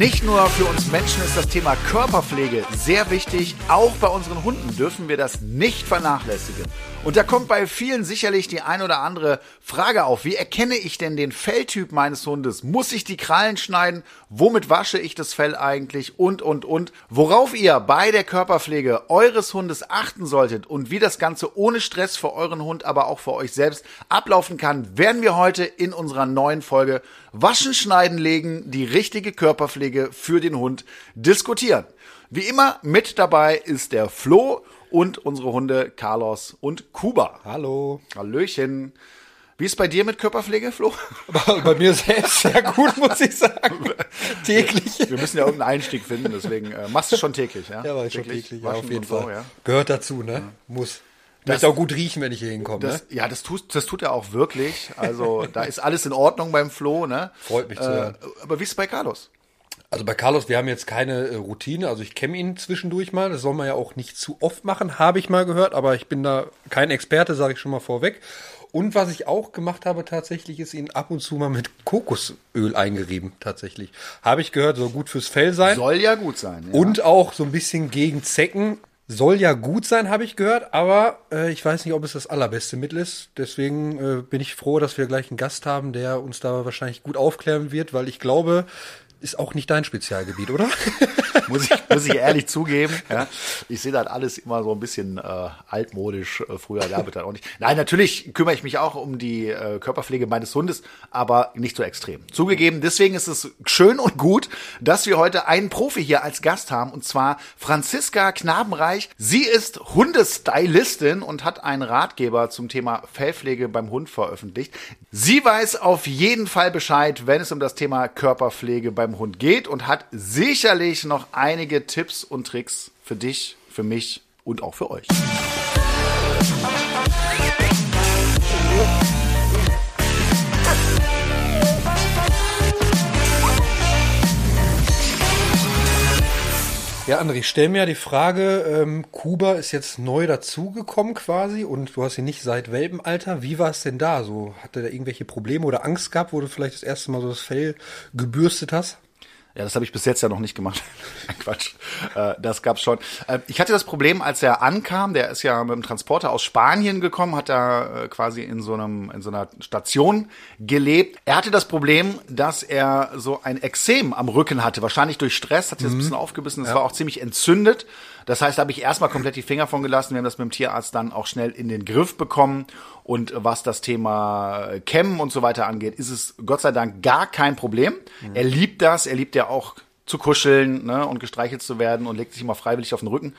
Nicht nur für uns Menschen ist das Thema Körperpflege sehr wichtig, auch bei unseren Hunden dürfen wir das nicht vernachlässigen. Und da kommt bei vielen sicherlich die ein oder andere Frage auf. Wie erkenne ich denn den Felltyp meines Hundes? Muss ich die Krallen schneiden? Womit wasche ich das Fell eigentlich? Und, und, und. Worauf ihr bei der Körperpflege eures Hundes achten solltet und wie das Ganze ohne Stress für euren Hund, aber auch für euch selbst ablaufen kann, werden wir heute in unserer neuen Folge Waschen, Schneiden, Legen, die richtige Körperpflege für den Hund diskutieren. Wie immer mit dabei ist der Flo und unsere Hunde Carlos und Kuba. Hallo. Hallöchen. Wie ist bei dir mit Körperpflege, Flo? Bei mir selbst sehr gut, muss ich sagen. täglich. Wir müssen ja irgendeinen Einstieg finden, deswegen äh, machst du schon täglich, ja? Ja, war ich schon täglich, ja, auf jeden so, Fall. ja. Gehört dazu, ne? Muss. Das- Möchte auch gut riechen, wenn ich hier hinkomme, ne? Das, ja, das tut, das tut er auch wirklich. Also da ist alles in Ordnung beim Flo, ne? Freut mich zu Äh, hören. aber wie ist es bei Carlos? Also bei Carlos, wir haben jetzt keine äh, Routine, also ich kenne ihn zwischendurch mal, das soll man ja auch nicht zu oft machen, habe ich mal gehört, aber ich bin da kein Experte, sage ich schon mal vorweg. Und was ich auch gemacht habe tatsächlich, ist ihn ab und zu mal mit Kokosöl eingerieben, tatsächlich. Habe ich gehört, soll gut fürs Fell sein. Soll ja gut sein. Ja. Und auch so ein bisschen gegen Zecken. Soll ja gut sein, habe ich gehört, aber äh, ich weiß nicht, ob es das allerbeste Mittel ist. Deswegen äh, bin ich froh, dass wir gleich einen Gast haben, der uns da wahrscheinlich gut aufklären wird, weil ich glaube, ist auch nicht dein Spezialgebiet, oder? muss, ich, muss ich ehrlich zugeben. Ja. Ich sehe das alles immer so ein bisschen äh, altmodisch. Äh, früher gab es das auch nicht. Nein, natürlich kümmere ich mich auch um die äh, Körperpflege meines Hundes, aber nicht so extrem. Zugegeben, deswegen ist es schön und gut, dass wir heute einen Profi hier als Gast haben, und zwar Franziska Knabenreich. Sie ist Hundestylistin und hat einen Ratgeber zum Thema Fellpflege beim Hund veröffentlicht. Sie weiß auf jeden Fall Bescheid, wenn es um das Thema Körperpflege beim Hund geht und hat sicherlich noch einige Tipps und Tricks für dich, für mich und auch für euch. Ja, André, ich stell mir ja die Frage, ähm, Kuba ist jetzt neu dazugekommen quasi und du hast ihn nicht seit Welpenalter. Wie war es denn da? So, hat er da irgendwelche Probleme oder Angst gehabt, wo du vielleicht das erste Mal so das Fell gebürstet hast? Ja, das habe ich bis jetzt ja noch nicht gemacht. Quatsch. Äh, das gab's schon. Äh, ich hatte das Problem, als er ankam, der ist ja mit dem Transporter aus Spanien gekommen, hat da äh, quasi in so einem in so einer Station gelebt. Er hatte das Problem, dass er so ein Exem am Rücken hatte, wahrscheinlich durch Stress, hat sich das ein bisschen aufgebissen, das war auch ziemlich entzündet. Das heißt, da habe ich erstmal komplett die Finger von gelassen. Wir haben das mit dem Tierarzt dann auch schnell in den Griff bekommen. Und was das Thema Kämmen und so weiter angeht, ist es Gott sei Dank gar kein Problem. Er liebt das. Er liebt ja auch zu kuscheln ne, und gestreichelt zu werden und legt sich immer freiwillig auf den Rücken.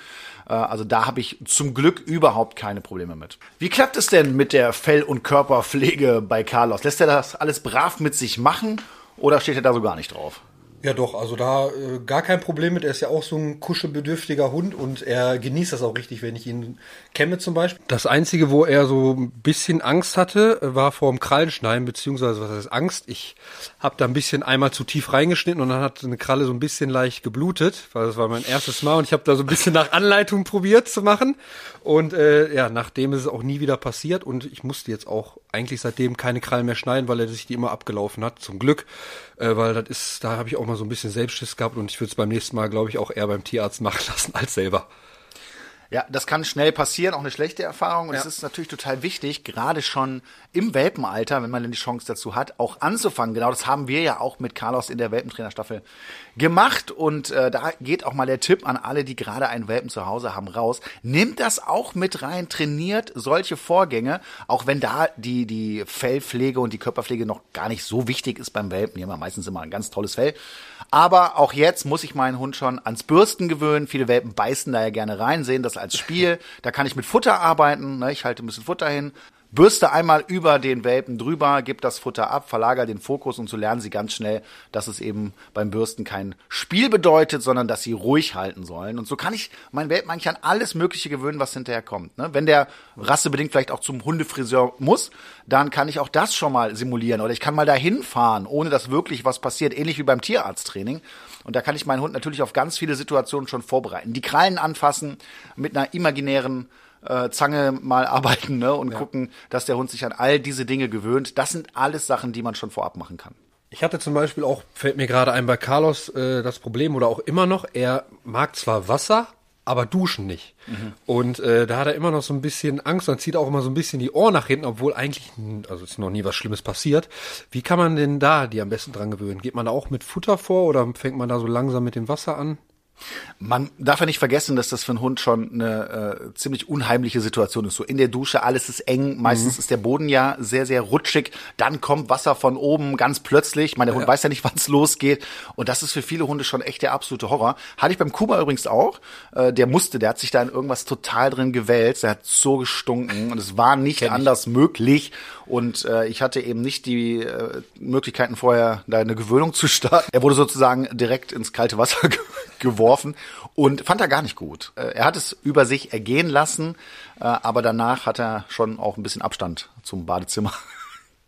Äh, Also da habe ich zum Glück überhaupt keine Probleme mit. Wie klappt es denn mit der Fell- und Körperpflege bei Carlos? Lässt er das alles brav mit sich machen oder steht er da so gar nicht drauf? Ja, doch, also da äh, gar kein Problem mit. Er ist ja auch so ein kuschelbedürftiger Hund und er genießt das auch richtig, wenn ich ihn kämme zum Beispiel. Das Einzige, wo er so ein bisschen Angst hatte, war vor dem Krallenschneiden, beziehungsweise was heißt Angst? Ich habe da ein bisschen einmal zu tief reingeschnitten und dann hat eine Kralle so ein bisschen leicht geblutet, weil das war mein erstes Mal und ich habe da so ein bisschen nach Anleitung probiert zu machen. Und äh, ja, nachdem ist es auch nie wieder passiert und ich musste jetzt auch eigentlich seitdem keine Krallen mehr schneiden, weil er sich die immer abgelaufen hat, zum Glück. Äh, weil das ist, da habe ich auch mal so ein bisschen Selbstschiss gehabt und ich würde es beim nächsten Mal, glaube ich, auch eher beim Tierarzt machen lassen als selber. Ja, das kann schnell passieren, auch eine schlechte Erfahrung. Und es Ja. ist natürlich total wichtig, gerade schon im Welpenalter, wenn man denn die Chance dazu hat, auch anzufangen. Genau das haben wir ja auch mit Carlos in der Welpentrainerstaffel gemacht. Und äh, da geht auch mal der Tipp an alle, die gerade einen Welpen zu Hause haben, raus. Nimmt das auch mit rein, trainiert solche Vorgänge, auch wenn da die, die Fellpflege und die Körperpflege noch gar nicht so wichtig ist beim Welpen. Die haben ja meistens immer ein ganz tolles Fell. Aber auch jetzt muss ich meinen Hund schon ans Bürsten gewöhnen. Viele Welpen beißen da ja gerne rein, sehen das als Spiel. Da kann ich mit Futter arbeiten. Ne? Ich halte ein bisschen Futter hin. Bürste einmal über den Welpen drüber, gib das Futter ab, verlager den Fokus und so lernen sie ganz schnell, dass es eben beim Bürsten kein Spiel bedeutet, sondern dass sie ruhig halten sollen. Und so kann ich meinen Welpen eigentlich an alles Mögliche gewöhnen, was hinterher kommt. Ne? Wenn der rassebedingt vielleicht auch zum Hundefriseur muss, dann kann ich auch das schon mal simulieren. Oder ich kann mal dahin fahren, ohne dass wirklich was passiert, ähnlich wie beim Tierarzttraining. Und da kann ich meinen Hund natürlich auf ganz viele Situationen schon vorbereiten. Die Krallen anfassen, mit einer imaginären äh, Zange mal arbeiten ne? und gucken, dass der Hund sich an all diese Dinge gewöhnt. Das sind alles Sachen, die man schon vorab machen kann. Ich hatte zum Beispiel auch, fällt mir gerade ein bei Carlos, äh, das Problem oder auch immer noch, er mag zwar Wasser, aber duschen nicht. Mhm. Und äh, da hat er immer noch so ein bisschen Angst und zieht auch immer so ein bisschen die Ohren nach hinten, obwohl eigentlich, also ist noch nie was Schlimmes passiert. Wie kann man denn da die am besten dran gewöhnen? Geht man da auch mit Futter vor oder fängt man da so langsam mit dem Wasser an? Man darf ja nicht vergessen, dass das für einen Hund schon eine äh, ziemlich unheimliche Situation ist. So in der Dusche, alles ist eng, meistens mhm. ist der Boden ja sehr, sehr rutschig, dann kommt Wasser von oben ganz plötzlich. Meine, der Hund ja. weiß ja nicht, wann es losgeht. Und das ist für viele Hunde schon echt der absolute Horror. Hatte ich beim Kuba übrigens auch. Äh, der musste, der hat sich da in irgendwas total drin gewälzt, der hat so gestunken und es war nicht anders möglich. Und äh, ich hatte eben nicht die äh, Möglichkeiten vorher, da eine Gewöhnung zu starten. Er wurde sozusagen direkt ins kalte Wasser geworfen und fand er gar nicht gut. Äh, er hat es über sich ergehen lassen, äh, aber danach hat er schon auch ein bisschen Abstand zum Badezimmer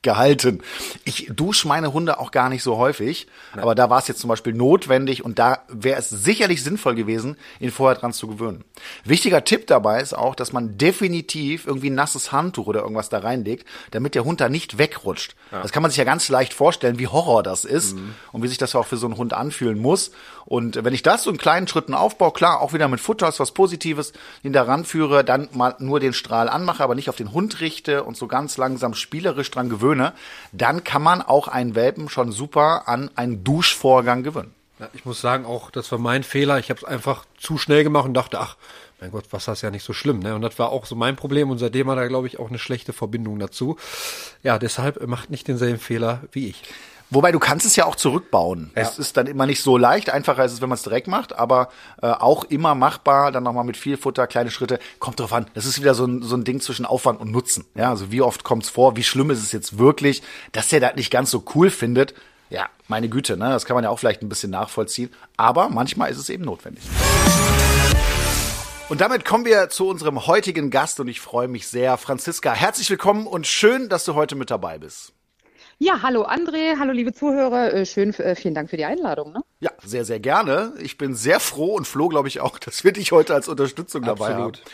gehalten. Ich dusche meine Hunde auch gar nicht so häufig, Nein. aber da war es jetzt zum Beispiel notwendig und da wäre es sicherlich sinnvoll gewesen, ihn vorher dran zu gewöhnen. Wichtiger Tipp dabei ist auch, dass man definitiv irgendwie ein nasses Handtuch oder irgendwas da reinlegt, damit der Hund da nicht wegrutscht. Ja. Das kann man sich ja ganz leicht vorstellen, wie Horror das ist mhm. und wie sich das auch für so einen Hund anfühlen muss. Und wenn ich das so in kleinen Schritten aufbaue, klar, auch wieder mit Futter ist was Positives, ihn da ranführe, dann mal nur den Strahl anmache, aber nicht auf den Hund richte und so ganz langsam spielerisch dran gewöhne, dann kann man auch einen Welpen schon super an einen Duschvorgang gewöhnen. Ja, ich muss sagen, auch das war mein Fehler. Ich habe es einfach zu schnell gemacht und dachte, ach, mein Gott, Wasser ist ja nicht so schlimm. Ne? Und das war auch so mein Problem und seitdem hat er, glaube ich, auch eine schlechte Verbindung dazu. Ja, deshalb macht nicht denselben Fehler wie ich. Wobei du kannst es ja auch zurückbauen. Ja. Es ist dann immer nicht so leicht. Einfacher ist es, wenn man es direkt macht, aber äh, auch immer machbar. Dann nochmal mit viel Futter, kleine Schritte. Kommt drauf an. Das ist wieder so ein, so ein Ding zwischen Aufwand und Nutzen. Ja, also wie oft kommt es vor? Wie schlimm ist es jetzt wirklich, dass er das nicht ganz so cool findet? Ja, meine Güte, ne? Das kann man ja auch vielleicht ein bisschen nachvollziehen. Aber manchmal ist es eben notwendig. Und damit kommen wir zu unserem heutigen Gast und ich freue mich sehr. Franziska, herzlich willkommen und schön, dass du heute mit dabei bist. Ja, hallo André, hallo liebe Zuhörer, äh, schön, äh, vielen Dank für die Einladung. Ne? Ja, sehr, sehr gerne. Ich bin sehr froh und Flo, glaube ich, auch, dass wir dich heute als Unterstützung dabei Absolut. haben.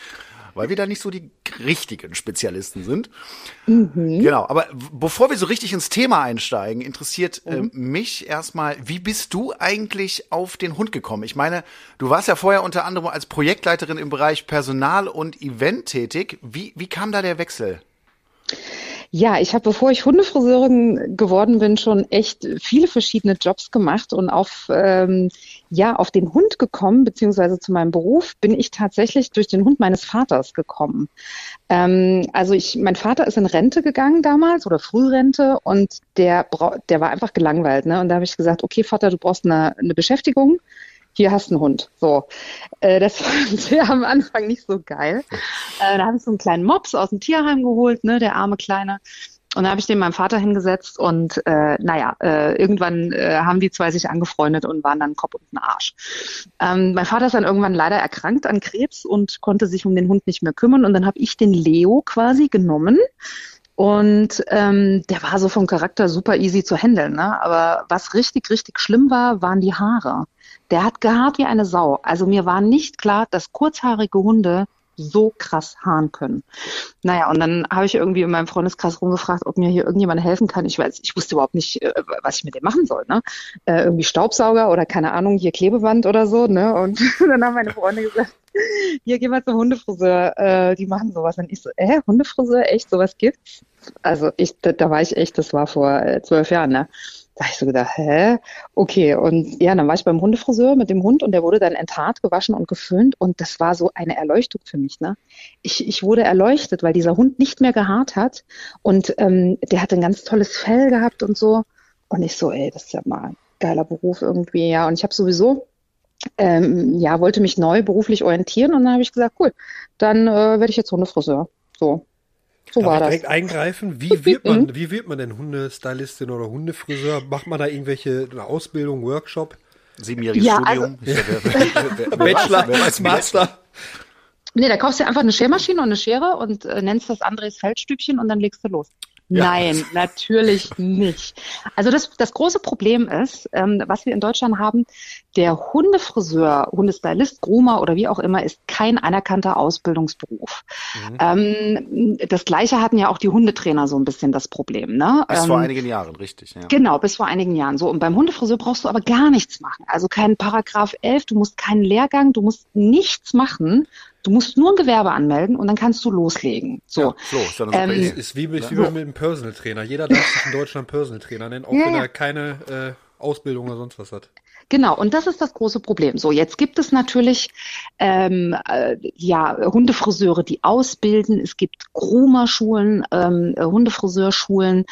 Weil wir da nicht so die richtigen Spezialisten sind. Mhm. Genau, aber bevor wir so richtig ins Thema einsteigen, interessiert äh, mhm. äh, mich erstmal, wie bist du eigentlich auf den Hund gekommen? Ich meine, du warst ja vorher unter anderem als Projektleiterin im Bereich Personal und Event tätig. Wie, wie kam da der Wechsel? Ja, ich habe, bevor ich Hundefriseurin geworden bin, schon echt viele verschiedene Jobs gemacht und auf ähm, ja auf den Hund gekommen, beziehungsweise zu meinem Beruf bin ich tatsächlich durch den Hund meines Vaters gekommen. Ähm, also ich, mein Vater ist in Rente gegangen damals oder Frührente und der der war einfach gelangweilt, ne? Und da habe ich gesagt, okay Vater, du brauchst eine, eine Beschäftigung hier hast du einen Hund. So, äh, das fand wir am Anfang nicht so geil. Äh, da habe ich so einen kleinen Mops aus dem Tierheim geholt, ne, der arme Kleine. Und da habe ich den meinem Vater hingesetzt und äh, naja, äh, irgendwann äh, haben die zwei sich angefreundet und waren dann Kopf und ein Arsch. Ähm, mein Vater ist dann irgendwann leider erkrankt an Krebs und konnte sich um den Hund nicht mehr kümmern. Und dann habe ich den Leo quasi genommen. Und ähm, der war so vom Charakter super easy zu handeln. Ne? Aber was richtig, richtig schlimm war, waren die Haare. Der hat gehaart wie eine Sau. Also mir war nicht klar, dass kurzhaarige Hunde so krass haaren können. Naja, und dann habe ich irgendwie in meinem Freundeskreis rumgefragt, ob mir hier irgendjemand helfen kann. Ich weiß, ich wusste überhaupt nicht, äh, was ich mit dem machen soll. Ne? Äh, irgendwie Staubsauger oder keine Ahnung, hier Klebeband oder so. Ne? Und dann haben meine Freunde gesagt, hier geh mal zum Hundefriseur, äh, die machen sowas. Und ich so, äh, Hundefriseur, echt, sowas gibt's? Also ich, da, da war ich echt, das war vor äh, zwölf Jahren, ne? Da habe ich so gedacht, hä? Okay, und ja, dann war ich beim Hundefriseur mit dem Hund und der wurde dann enthaart, gewaschen und geföhnt und das war so eine Erleuchtung für mich. Ne? Ich, ich wurde erleuchtet, weil dieser Hund nicht mehr gehaart hat und ähm, der hat ein ganz tolles Fell gehabt und so. Und ich so, ey, das ist ja mal ein geiler Beruf irgendwie, ja. Und ich habe sowieso ähm, ja, wollte mich neu beruflich orientieren und dann habe ich gesagt, cool, dann äh, werde ich jetzt Hundefriseur. So. So Darf war ich direkt das. eingreifen? Wie wird man, mhm. wie wird man denn Hundestylistin oder Hundefriseur? Macht man da irgendwelche eine Ausbildung, Workshop? Siebenjähriges ja, Studium? Also, Bachelor, als Master? Nee, da kaufst du einfach eine Schermaschine und eine Schere und äh, nennst das Andres Feldstübchen und dann legst du los. Nein, natürlich nicht. Also das, das große Problem ist, ähm, was wir in Deutschland haben, der Hundefriseur, Hundestylist, Groomer oder wie auch immer ist kein anerkannter Ausbildungsberuf. Mhm. Ähm, das gleiche hatten ja auch die Hundetrainer so ein bisschen das Problem. Ne? Bis ähm, vor einigen Jahren, richtig. Ja. Genau, bis vor einigen Jahren. So und beim Hundefriseur brauchst du aber gar nichts machen. Also keinen Paragraph 11, du musst keinen Lehrgang, du musst nichts machen. Du musst nur ein Gewerbe anmelden und dann kannst du loslegen. So, ja, so ist, dann ähm, ist, ist wie, wie so. mit einem Personal Trainer. Jeder darf sich in Deutschland Personal Trainer nennen, auch ja, wenn er keine äh, Ausbildung oder sonst was hat. Genau, und das ist das große Problem. So, jetzt gibt es natürlich ähm, äh, ja Hundefriseure, die ausbilden. Es gibt Groomer-Schulen, ähm, Hundefriseurschulen,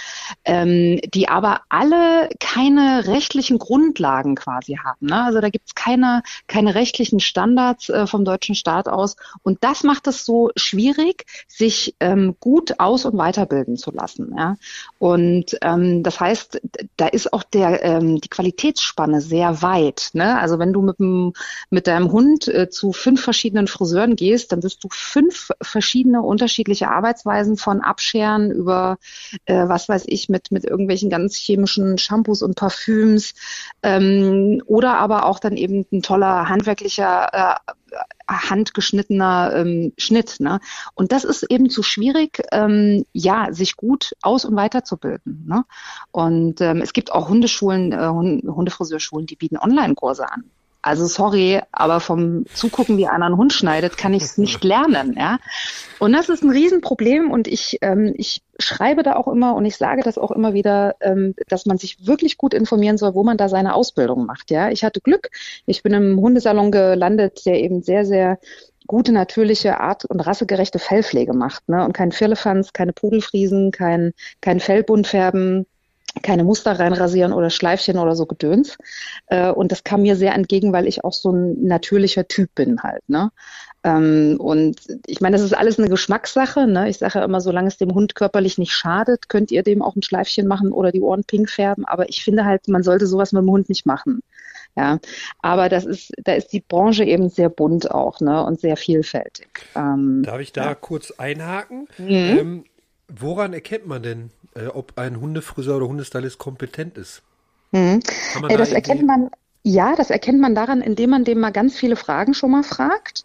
ähm, die aber alle keine rechtlichen Grundlagen quasi haben. Ne? Also da gibt es keine, keine rechtlichen Standards äh, vom deutschen Staat aus. Und das macht es so schwierig, sich ähm, gut aus- und weiterbilden zu lassen. Ja? Und ähm, das heißt, da ist auch der, ähm, die Qualitätsspanne sehr weit weit. Ne? Also wenn du mit, dem, mit deinem Hund äh, zu fünf verschiedenen Friseuren gehst, dann wirst du fünf verschiedene unterschiedliche Arbeitsweisen von Abscheren über, äh, was weiß ich, mit, mit irgendwelchen ganz chemischen Shampoos und Parfüms ähm, oder aber auch dann eben ein toller handwerklicher äh, handgeschnittener ähm, Schnitt. Ne? Und das ist eben zu schwierig, ähm, ja, sich gut aus- und weiterzubilden. Ne? Und ähm, es gibt auch Hundeschulen, äh, Hundefriseurschulen, die bieten Online-Kurse an. Also sorry, aber vom Zugucken, wie einer einen Hund schneidet, kann ich es nicht lernen. Ja? Und das ist ein Riesenproblem und ich, ähm, ich schreibe da auch immer und ich sage das auch immer wieder, ähm, dass man sich wirklich gut informieren soll, wo man da seine Ausbildung macht. Ja, Ich hatte Glück, ich bin im Hundesalon gelandet, der eben sehr, sehr gute, natürliche, art- und rassegerechte Fellpflege macht. Ne? Und kein Firlefanz, keine Pudelfriesen, kein, kein Fellbuntfärben, keine Muster reinrasieren oder Schleifchen oder so Gedöns. Äh, und das kam mir sehr entgegen, weil ich auch so ein natürlicher Typ bin halt. Ne? Ähm, und ich meine, das ist alles eine Geschmackssache. Ne? Ich sage ja immer, solange es dem Hund körperlich nicht schadet, könnt ihr dem auch ein Schleifchen machen oder die Ohren pink färben. Aber ich finde halt, man sollte sowas mit dem Hund nicht machen. Ja, aber das ist, da ist die Branche eben sehr bunt auch, ne, und sehr vielfältig. Ähm, Darf ich da ja. kurz einhaken? Mhm. Ähm, woran erkennt man denn, äh, ob ein Hundefriseur oder Hundestylist kompetent ist? Mhm. Äh, das erkennt man, ja, das erkennt man daran, indem man dem mal ganz viele Fragen schon mal fragt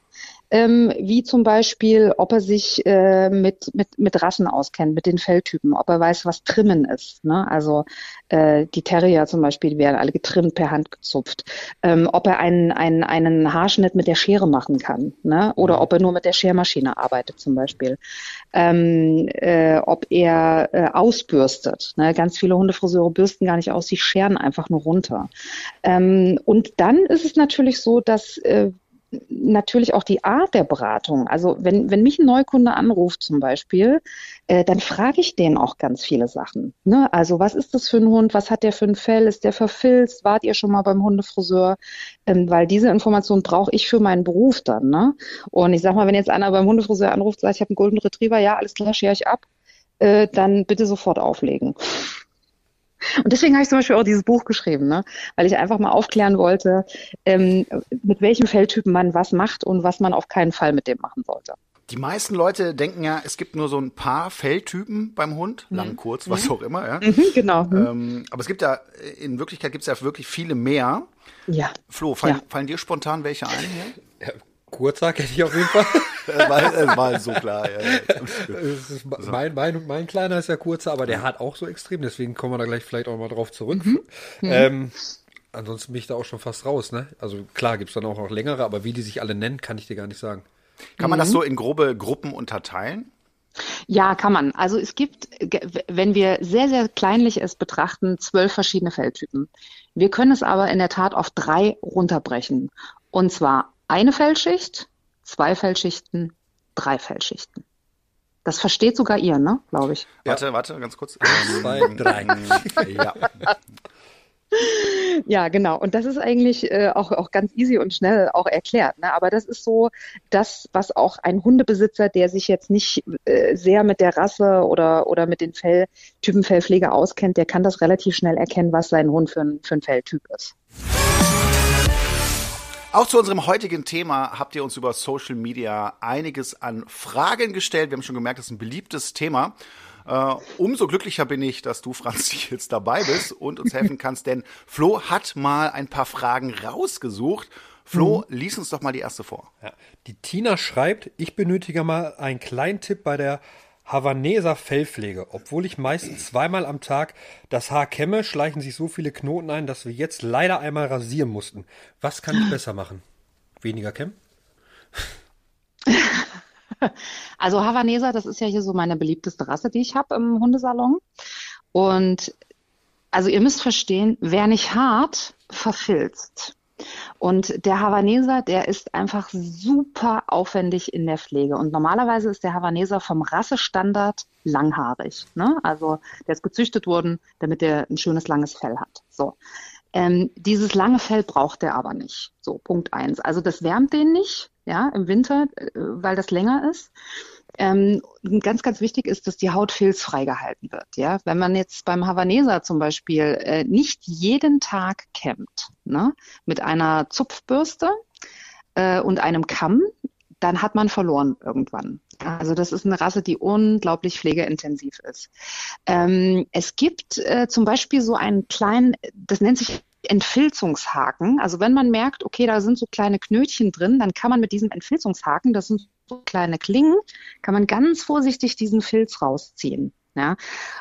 ähm, wie zum Beispiel, ob er sich äh, mit, mit, mit Rassen auskennt, mit den Felltypen, ob er weiß, was Trimmen ist. Ne? Also äh, die Terrier zum Beispiel, die werden alle getrimmt, per Hand gezupft. Ähm, ob er einen, einen, einen Haarschnitt mit der Schere machen kann ne? oder mhm. ob er nur mit der Schermaschine arbeitet zum Beispiel. Ähm, äh, ob er äh, ausbürstet. Ne? Ganz viele Hundefriseure bürsten gar nicht aus, sie scheren einfach nur runter. Ähm, und dann ist es natürlich so, dass äh, natürlich auch die Art der Beratung. Also wenn, wenn mich ein Neukunde anruft zum Beispiel, äh, dann frage ich den auch ganz viele Sachen. Ne? Also was ist das für ein Hund? Was hat der für ein Fell? Ist der verfilzt? Wart ihr schon mal beim Hundefriseur? Ähm, weil diese Information brauche ich für meinen Beruf dann. Ne? Und ich sag mal, wenn jetzt einer beim Hundefriseur anruft, sagt, ich habe einen Golden Retriever, ja, alles klar, schere ich ab, äh, dann bitte sofort auflegen. Und deswegen habe ich zum Beispiel auch dieses Buch geschrieben, ne? weil ich einfach mal aufklären wollte, ähm, mit welchem Feldtypen man was macht und was man auf keinen Fall mit dem machen sollte. Die meisten Leute denken ja, es gibt nur so ein paar Feldtypen beim Hund, mhm. lang, kurz, was mhm. auch immer. Ja? Mhm, genau. Mhm. Ähm, aber es gibt ja, in Wirklichkeit gibt es ja wirklich viele mehr. Ja. Flo, fallen, ja. fallen dir spontan welche ein hier? Ja, Kurzhack hätte ich auf jeden Fall. es war so klar. Ja, mein, mein, mein Kleiner ist ja kurzer, aber der hat auch so extrem, deswegen kommen wir da gleich vielleicht auch mal drauf zurück. Mhm. mhm. Ähm, ansonsten bin ich da auch schon fast raus. Ne? Also klar gibt es dann auch noch längere, aber wie die sich alle nennen, kann ich dir gar nicht sagen. Kann man das mhm. so in grobe Gruppen unterteilen? Ja, kann man. Also es gibt, wenn wir sehr, sehr kleinlich es betrachten, zwölf verschiedene Feldtypen. Wir können es aber in der Tat auf drei runterbrechen. Und zwar eine Feldschicht, zwei Feldschichten, drei Feldschichten. Das versteht sogar ihr, ne? Glaube ich. Warte, warte, ganz kurz. Zwei, drei. ja. Ja, genau. Und das ist eigentlich äh, auch, auch ganz easy und schnell auch erklärt. Ne? Aber das ist so das, was auch ein Hundebesitzer, der sich jetzt nicht äh, sehr mit der Rasse oder, oder mit den Fell, Typen Fellpflege auskennt, der kann das relativ schnell erkennen, was sein Hund für ein, für ein Felltyp ist. Auch zu unserem heutigen Thema habt ihr uns über Social Media einiges an Fragen gestellt. Wir haben schon gemerkt, das ist ein beliebtes Thema. Äh, umso glücklicher bin ich, dass du, Franz, jetzt dabei bist und uns helfen kannst, denn Flo hat mal ein paar Fragen rausgesucht. Flo, mhm. lies uns doch mal die erste vor. Ja. Die Tina schreibt, ich benötige mal einen kleinen Tipp bei der Havaneser Fellpflege. Obwohl ich meistens zweimal am Tag das Haar kämme, schleichen sich so viele Knoten ein, dass wir jetzt leider einmal rasieren mussten. Was kann ich besser machen? Weniger kämmen? Also Havaneser, das ist ja hier so meine beliebteste Rasse, die ich habe im Hundesalon. Und also ihr müsst verstehen, wer nicht hart, verfilzt. Und der Havaneser, der ist einfach super aufwendig in der Pflege. Und normalerweise ist der Havaneser vom Rassestandard langhaarig. Ne? Also der ist gezüchtet worden, damit er ein schönes langes Fell hat. So. Ähm, dieses lange Fell braucht der aber nicht. So, Punkt eins. Also das wärmt den nicht, ja, im Winter, äh, weil das länger ist. Ähm, ganz, ganz wichtig ist, dass die Haut filzfrei gehalten wird. Ja, wenn man jetzt beim Havaneser zum Beispiel äh, nicht jeden Tag kämmt, ne, mit einer Zupfbürste äh, und einem Kamm, dann hat man verloren irgendwann. Also das ist eine Rasse, die unglaublich pflegeintensiv ist. Ähm, es gibt äh, zum Beispiel so einen kleinen, das nennt sich Entfilzungshaken. Also wenn man merkt, okay, da sind so kleine Knötchen drin, dann kann man mit diesem Entfilzungshaken, das sind so kleine Klingen, kann man ganz vorsichtig diesen Filz rausziehen. Ja?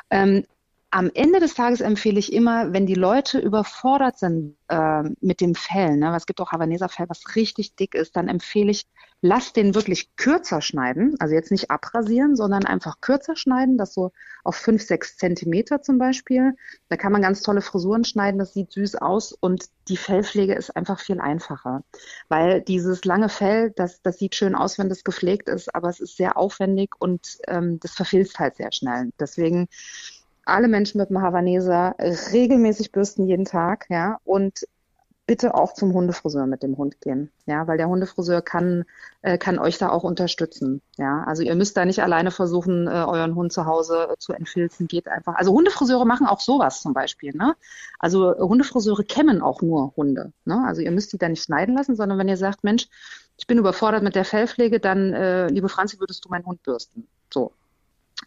Ähm, am Ende des Tages empfehle ich immer, wenn die Leute überfordert sind äh, mit dem Fell, ne, es gibt auch Havaneser Fell, was richtig dick ist, dann empfehle ich, lass den wirklich kürzer schneiden, also jetzt nicht abrasieren, sondern einfach kürzer schneiden, das so auf fünf, sechs Zentimeter zum Beispiel. Da kann man ganz tolle Frisuren schneiden, das sieht süß aus und die Fellpflege ist einfach viel einfacher, weil dieses lange Fell, das, das sieht schön aus, wenn das gepflegt ist, aber es ist sehr aufwendig und ähm, das verfilzt halt sehr schnell. Deswegen alle Menschen mit dem Havaneser regelmäßig bürsten jeden Tag, ja, und bitte auch zum Hundefriseur mit dem Hund gehen, ja, weil der Hundefriseur kann, äh, kann euch da auch unterstützen, ja. Also ihr müsst da nicht alleine versuchen, äh, euren Hund zu Hause äh, zu entfilzen, geht einfach. Also Hundefriseure machen auch sowas zum Beispiel, ne. Also Hundefriseure kämmen auch nur Hunde, ne. Also ihr müsst die da nicht schneiden lassen, sondern wenn ihr sagt, Mensch, ich bin überfordert mit der Fellpflege, dann, äh, liebe Franzi, würdest du meinen Hund bürsten? So,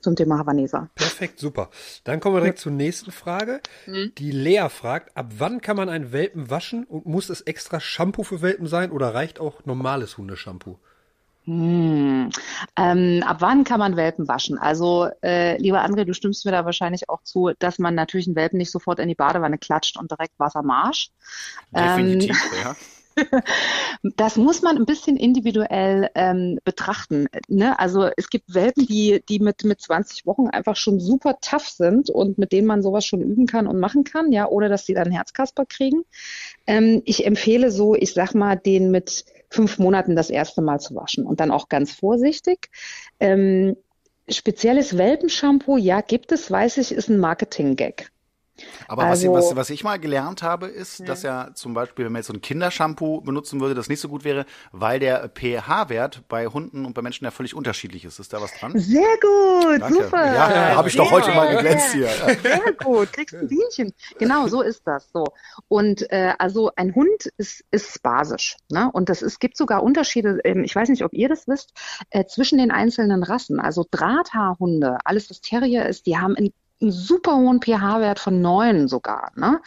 zum Thema Havaneser. Perfekt, super. Dann kommen wir direkt ja. zur nächsten Frage. Mhm. Die Lea fragt, ab wann kann man einen Welpen waschen und muss es extra Shampoo für Welpen sein oder reicht auch normales Hundeshampoo? Hm. Ähm, ab wann kann man Welpen waschen? Also, äh, lieber André, du stimmst mir da wahrscheinlich auch zu, dass man natürlich einen Welpen nicht sofort in die Badewanne klatscht und direkt Wasser marsch. Definitiv, ähm, ja. Das muss man ein bisschen individuell ähm, betrachten. Ne? Also es gibt Welpen, die, die mit, mit 20 Wochen einfach schon super tough sind und mit denen man sowas schon üben kann und machen kann, ja, ohne dass sie dann Herzkasper kriegen. Ähm, ich empfehle so, ich sag mal, den mit fünf Monaten das erste Mal zu waschen und dann auch ganz vorsichtig. Ähm, spezielles Welpenshampoo, ja, gibt es, weiß ich, ist ein Marketing-Gag. Aber also, was, was, was ich mal gelernt habe, ist, ja. dass ja zum Beispiel, wenn man jetzt so ein Kindershampoo benutzen würde, das nicht so gut wäre, weil der pH-Wert bei Hunden und bei Menschen ja völlig unterschiedlich ist. Ist da was dran? Sehr gut, Danke. super. Ja, ja habe ich doch heute mal geglänzt hier. Sehr gut, kriegst ein Bienchen. Genau, so ist das. So. Und äh, also ein Hund ist, ist basisch. Ne? Und das ist, gibt sogar Unterschiede, ähm, ich weiß nicht, ob ihr das wisst, äh, zwischen den einzelnen Rassen. Also Drahthaarhunde, alles was Terrier ist, die haben ein einen super hohen pH-Wert von neun sogar. Ne?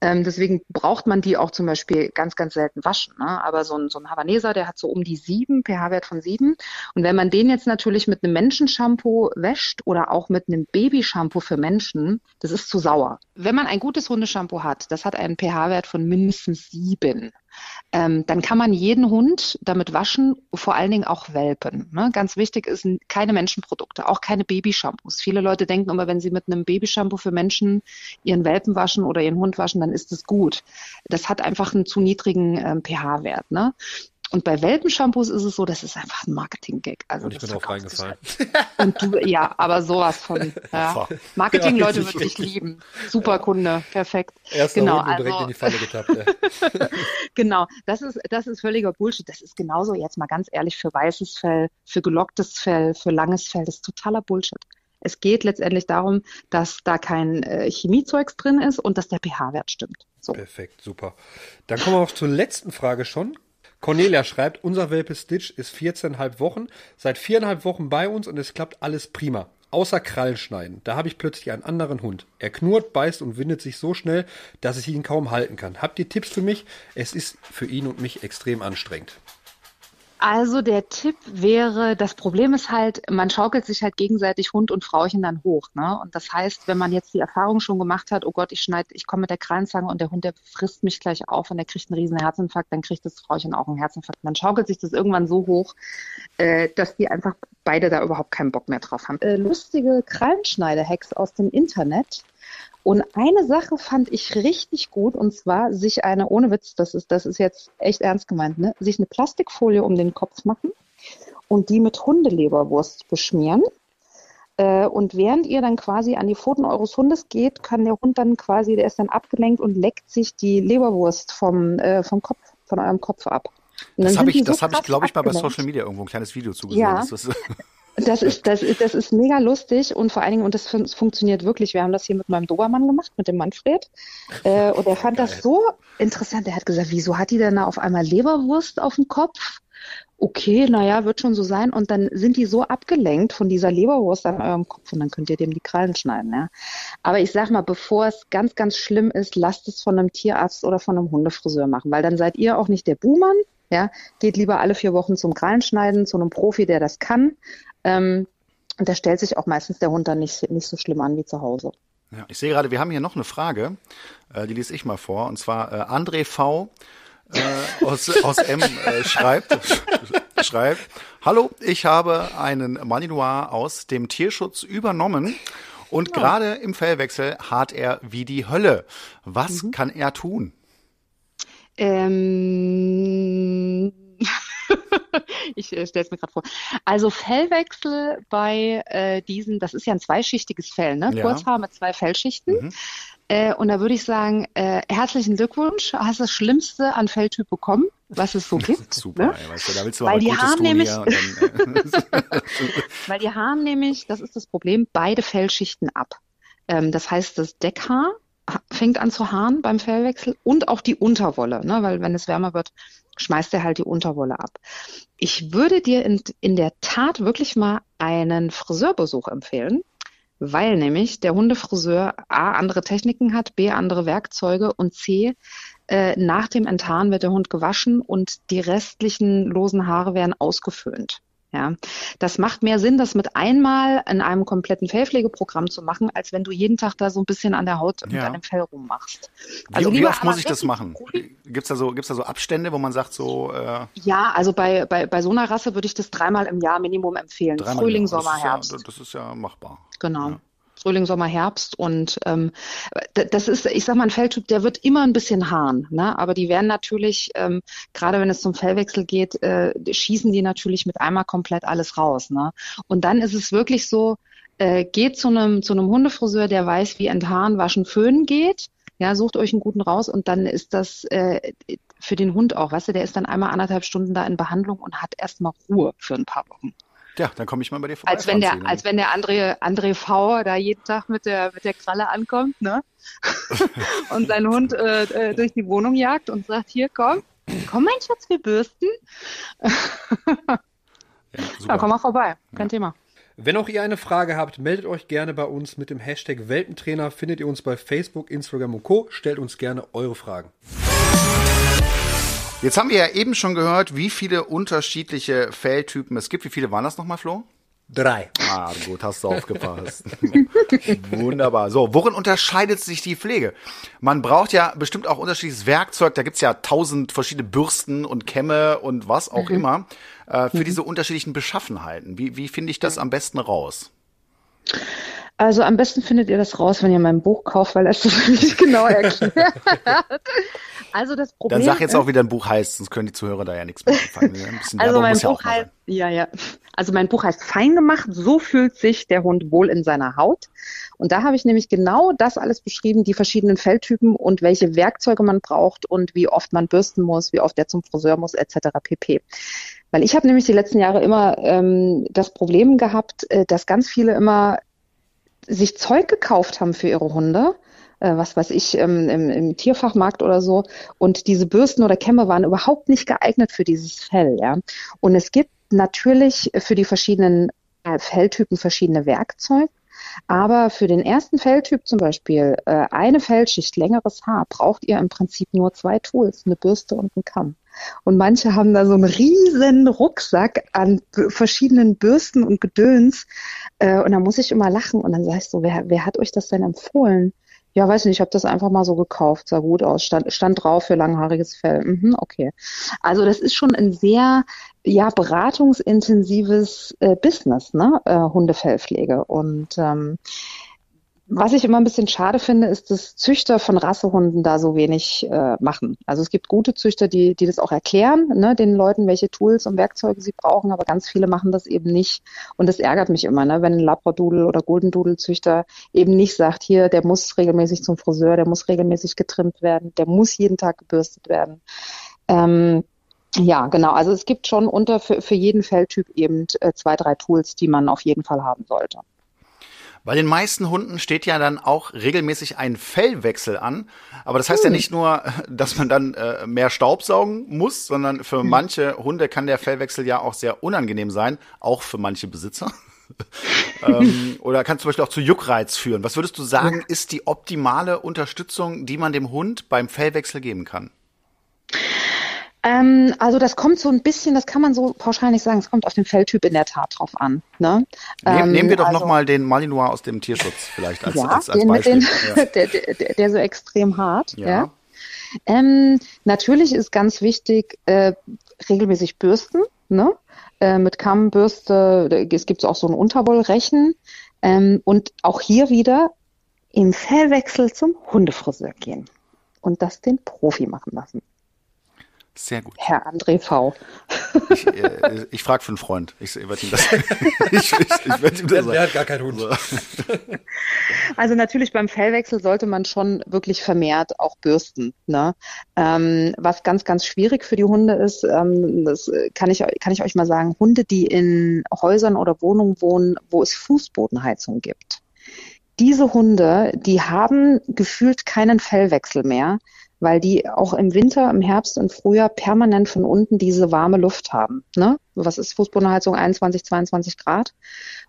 Ähm, deswegen braucht man die auch zum Beispiel ganz, ganz selten waschen. Ne? Aber so ein, so ein Havaneser, der hat so um die sieben, pH-Wert von sieben. Und wenn man den jetzt natürlich mit einem Menschenshampoo wäscht oder auch mit einem Babyshampoo für Menschen, das ist zu sauer. Wenn man ein gutes Hundeshampoo hat, das hat einen pH-Wert von mindestens sieben ähm, dann kann man jeden Hund damit waschen, vor allen Dingen auch Welpen. Ne? Ganz wichtig ist keine Menschenprodukte, auch keine Babyshampoos. Viele Leute denken immer, wenn sie mit einem Babyshampoo für Menschen ihren Welpen waschen oder ihren Hund waschen, dann ist es gut. Das hat einfach einen zu niedrigen ähm, pH-Wert. Ne? Und bei Welpenshampoos ist es so, das ist einfach ein Marketing-Gag. Also und ich bin auch reingefallen. Und du, ja, aber sowas von. Ja. Marketing-Leute ja, würde ich lieben. Super Kunde, perfekt. Erster genau, also, direkt in die Falle getappt. genau, das ist, das ist völliger Bullshit. Das ist genauso, jetzt mal ganz ehrlich, für weißes Fell, für gelocktes Fell, für langes Fell, das ist totaler Bullshit. Es geht letztendlich darum, dass da kein äh, Chemiezeugs drin ist und dass der pH-Wert stimmt. So. Perfekt, super. Dann kommen wir auch zur letzten Frage schon. Cornelia schreibt, unser Welpe Stitch ist 14,5 Wochen, seit viereinhalb Wochen bei uns und es klappt alles prima. außer Krallen schneiden. Da habe ich plötzlich einen anderen Hund. Er knurrt, beißt und windet sich so schnell, dass ich ihn kaum halten kann. Habt ihr Tipps für mich? Es ist für ihn und mich extrem anstrengend. Also der Tipp wäre, das Problem ist halt, man schaukelt sich halt gegenseitig Hund und Frauchen dann hoch. Ne? Und das heißt, wenn man jetzt die Erfahrung schon gemacht hat, oh Gott, ich schneide, ich komme mit der Krallenzange und der Hund, der frisst mich gleich auf und der kriegt einen riesen Herzinfarkt, dann kriegt das Frauchen auch einen Herzinfarkt. Man schaukelt sich das irgendwann so hoch, äh, dass die einfach beide da überhaupt keinen Bock mehr drauf haben. Äh, lustige Krallenschneide-Hacks aus dem Internet und eine Sache fand ich richtig gut, und zwar sich eine, ohne Witz, das ist, das ist jetzt echt ernst gemeint, ne, sich eine Plastikfolie um den Kopf machen und die mit Hundeleberwurst beschmieren. Äh, und während ihr dann quasi an die Pfoten eures Hundes geht, kann der Hund dann quasi, der ist dann abgelenkt und leckt sich die Leberwurst vom, äh, vom Kopf, von eurem Kopf ab. das habe ich, so hab ich glaube ich, mal bei Social Media irgendwo ein kleines Video zugesehen. Ja. Das ist, das, ist, das ist mega lustig und vor allen Dingen, und das fun funktioniert wirklich. Wir haben das hier mit meinem Dobermann gemacht, mit dem Manfred. Äh, und er fand das so interessant. Er hat gesagt, wieso hat die denn da auf einmal Leberwurst auf dem Kopf? Okay, naja, wird schon so sein. Und dann sind die so abgelenkt von dieser Leberwurst an eurem Kopf und dann könnt ihr dem die Krallen schneiden. Ja. Aber ich sag mal, bevor es ganz, ganz schlimm ist, lasst es von einem Tierarzt oder von einem Hundefriseur machen, weil dann seid ihr auch nicht der Buhmann. Ja, geht lieber alle vier Wochen zum Krallenschneiden, zu einem Profi, der das kann. Ähm, und da stellt sich auch meistens der Hund dann nicht, nicht so schlimm an wie zu Hause. Ja, ich sehe gerade, wir haben hier noch eine Frage, äh, die lese ich mal vor. Und zwar äh, André V. Äh, aus, aus M äh, schreibt, schreibt, Hallo, ich habe einen Malinois aus dem Tierschutz übernommen und ja. gerade im Fellwechsel hart er wie die Hölle. Was mhm. kann er tun? Ähm ich äh, stelle es mir gerade vor. Also Fellwechsel bei äh, diesen, das ist ja ein zweischichtiges Fell, ne? Ja. Kurzhaar mit zwei Fellschichten. Mhm. Äh, und da würde ich sagen, äh, herzlichen Glückwunsch, hast das Schlimmste an Felltyp bekommen, was es so gibt. Super, ne? ey, weißt du, da willst du weil die haben nämlich, dann, äh, weil die haben nämlich, das ist das Problem, beide Fellschichten ab. Ähm, das heißt, das Deckhaar fängt an zu haaren beim Fellwechsel und auch die Unterwolle, ne? weil wenn es wärmer wird, schmeißt er halt die Unterwolle ab. Ich würde dir in, in der Tat wirklich mal einen Friseurbesuch empfehlen, weil nämlich der Hundefriseur A andere Techniken hat, B andere Werkzeuge und C äh, nach dem Enthaaren wird der Hund gewaschen und die restlichen losen Haare werden ausgeföhnt. Ja, das macht mehr Sinn, das mit einmal in einem kompletten Fellpflegeprogramm zu machen, als wenn du jeden Tag da so ein bisschen an der Haut und ja. deinem Fell rummachst. Also wie, wie oft muss ich das machen? Gibt's da so, gibt's da so Abstände, wo man sagt so? Äh ja, also bei, bei, bei so einer Rasse würde ich das dreimal im Jahr Minimum empfehlen. Frühling, Sommer, Herbst. Ja, das ist ja machbar. Genau. Ja. Frühling, Sommer, Herbst. Und ähm, das ist, ich sag mal, ein Feldtyp, der wird immer ein bisschen hahn. Ne? Aber die werden natürlich, ähm, gerade wenn es zum Fellwechsel geht, äh, schießen die natürlich mit einmal komplett alles raus. Ne? Und dann ist es wirklich so, äh, geht zu einem zu Hundefriseur, der weiß, wie enthaaren, waschen, föhnen geht. Ja, sucht euch einen guten raus und dann ist das äh, für den Hund auch, weißt du, der ist dann einmal anderthalb Stunden da in Behandlung und hat erstmal Ruhe für ein paar Wochen. Ja, dann komme ich mal bei dir vorbei. Als wenn der, als wenn der André, André V da jeden Tag mit der, mit der Kralle ankommt, ne? und sein Hund äh, äh, durch die Wohnung jagt und sagt, hier, komm, komm mein Schatz, wir bürsten. ja, ja, komm mal vorbei, kein ja. Thema. Wenn auch ihr eine Frage habt, meldet euch gerne bei uns mit dem Hashtag Welpentrainer. Findet ihr uns bei Facebook, Instagram und Co. Stellt uns gerne eure Fragen. Jetzt haben wir ja eben schon gehört, wie viele unterschiedliche Felltypen es gibt. Wie viele waren das nochmal, Flo? Drei. Ah, gut, hast du aufgepasst. Wunderbar. So, worin unterscheidet sich die Pflege? Man braucht ja bestimmt auch unterschiedliches Werkzeug. Da gibt's ja tausend verschiedene Bürsten und Kämme und was auch mhm. immer äh, für mhm. diese unterschiedlichen Beschaffenheiten. Wie, wie finde ich das am besten raus? Also am besten findet ihr das raus, wenn ihr mein Buch kauft, weil es das nicht genau erklärt. also das Problem. Dann sag jetzt auch, wie dein Buch heißt, sonst können die Zuhörer da ja nichts mehr anfangen. also mein Buch ja heißt, ja, ja. Also mein Buch heißt Fein gemacht, so fühlt sich der Hund wohl in seiner Haut. Und da habe ich nämlich genau das alles beschrieben, die verschiedenen Felltypen und welche Werkzeuge man braucht und wie oft man bürsten muss, wie oft der zum Friseur muss, etc. pp. Weil ich habe nämlich die letzten Jahre immer ähm, das Problem gehabt, äh, dass ganz viele immer sich Zeug gekauft haben für ihre Hunde, äh, was weiß ich, ähm, im, im, Tierfachmarkt oder so. Und diese Bürsten oder Kämme waren überhaupt nicht geeignet für dieses Fell, ja. Und es gibt natürlich für die verschiedenen Felltypen verschiedene Werkzeuge. Aber für den ersten Felltyp zum Beispiel äh, eine Fellschicht, längeres Haar, braucht ihr im Prinzip nur zwei Tools, eine Bürste und einen Kamm. Und manche haben da so einen riesen Rucksack an verschiedenen Bürsten und Gedöns. Äh, und da muss ich immer lachen. Und dann sagst du, wer, wer hat euch das denn empfohlen? Ja, weiß nicht, ich habe das einfach mal so gekauft, sah gut aus, stand, stand drauf für langhaariges Fell. Mhm, okay. Also das ist schon ein sehr ja beratungsintensives äh, Business, ne, äh, Hundefellpflege. Und ähm, was ich immer ein bisschen schade finde, ist, dass Züchter von Rassehunden da so wenig äh, machen. Also es gibt gute Züchter, die, die das auch erklären, ne, den Leuten, welche Tools und Werkzeuge sie brauchen, aber ganz viele machen das eben nicht. Und das ärgert mich immer, ne, wenn ein Labradoodle oder Golden Doodle Züchter eben nicht sagt, hier, der muss regelmäßig zum Friseur, der muss regelmäßig getrimmt werden, der muss jeden Tag gebürstet werden. Ähm, ja, genau. Also es gibt schon unter für, für jeden Feldtyp eben äh, zwei, drei Tools, die man auf jeden Fall haben sollte. Bei den meisten Hunden steht ja dann auch regelmäßig ein Fellwechsel an. Aber das heißt hm. ja nicht nur, dass man dann äh, mehr Staub saugen muss, sondern für hm. manche Hunde kann der Fellwechsel ja auch sehr unangenehm sein, auch für manche Besitzer. ähm, oder kann zum Beispiel auch zu Juckreiz führen. Was würdest du sagen, ist die optimale Unterstützung, die man dem Hund beim Fellwechsel geben kann? Ähm, also das kommt so ein bisschen, das kann man so pauschal nicht sagen, es kommt auf den Felltyp in der Tat drauf an. Ne? Nehm, ähm, nehmen wir doch also, nochmal den Malinois aus dem Tierschutz vielleicht als, ja, als, als den Beispiel. Den, ja. der, der, der, so extrem hart. Ja. ja. Ähm, natürlich ist ganz wichtig, äh, regelmäßig bürsten, ne? Äh, mit Kammbürste, es gibt auch so ein Unterwollrechen. Ähm, und auch hier wieder im Fellwechsel zum Hundefriseur gehen und das den Profi machen lassen. Sehr gut. Herr André V. Ich, äh, ich frage für einen Freund. Ich, ich werde ihm das. ich, ich, ich werd ihm das der, der hat gar keinen Hund. So. Also natürlich beim Fellwechsel sollte man schon wirklich vermehrt auch bürsten. Ne? Ähm, was ganz, ganz schwierig für die Hunde ist, ähm, das kann ich, kann ich euch mal sagen, Hunde, die in Häusern oder Wohnungen wohnen, wo es Fußbodenheizung gibt. Diese Hunde, die haben gefühlt keinen Fellwechsel mehr, weil die auch im Winter, im Herbst und Frühjahr permanent von unten diese warme Luft haben. Ne? Was ist Fußbodenheizung? 21, 22 Grad.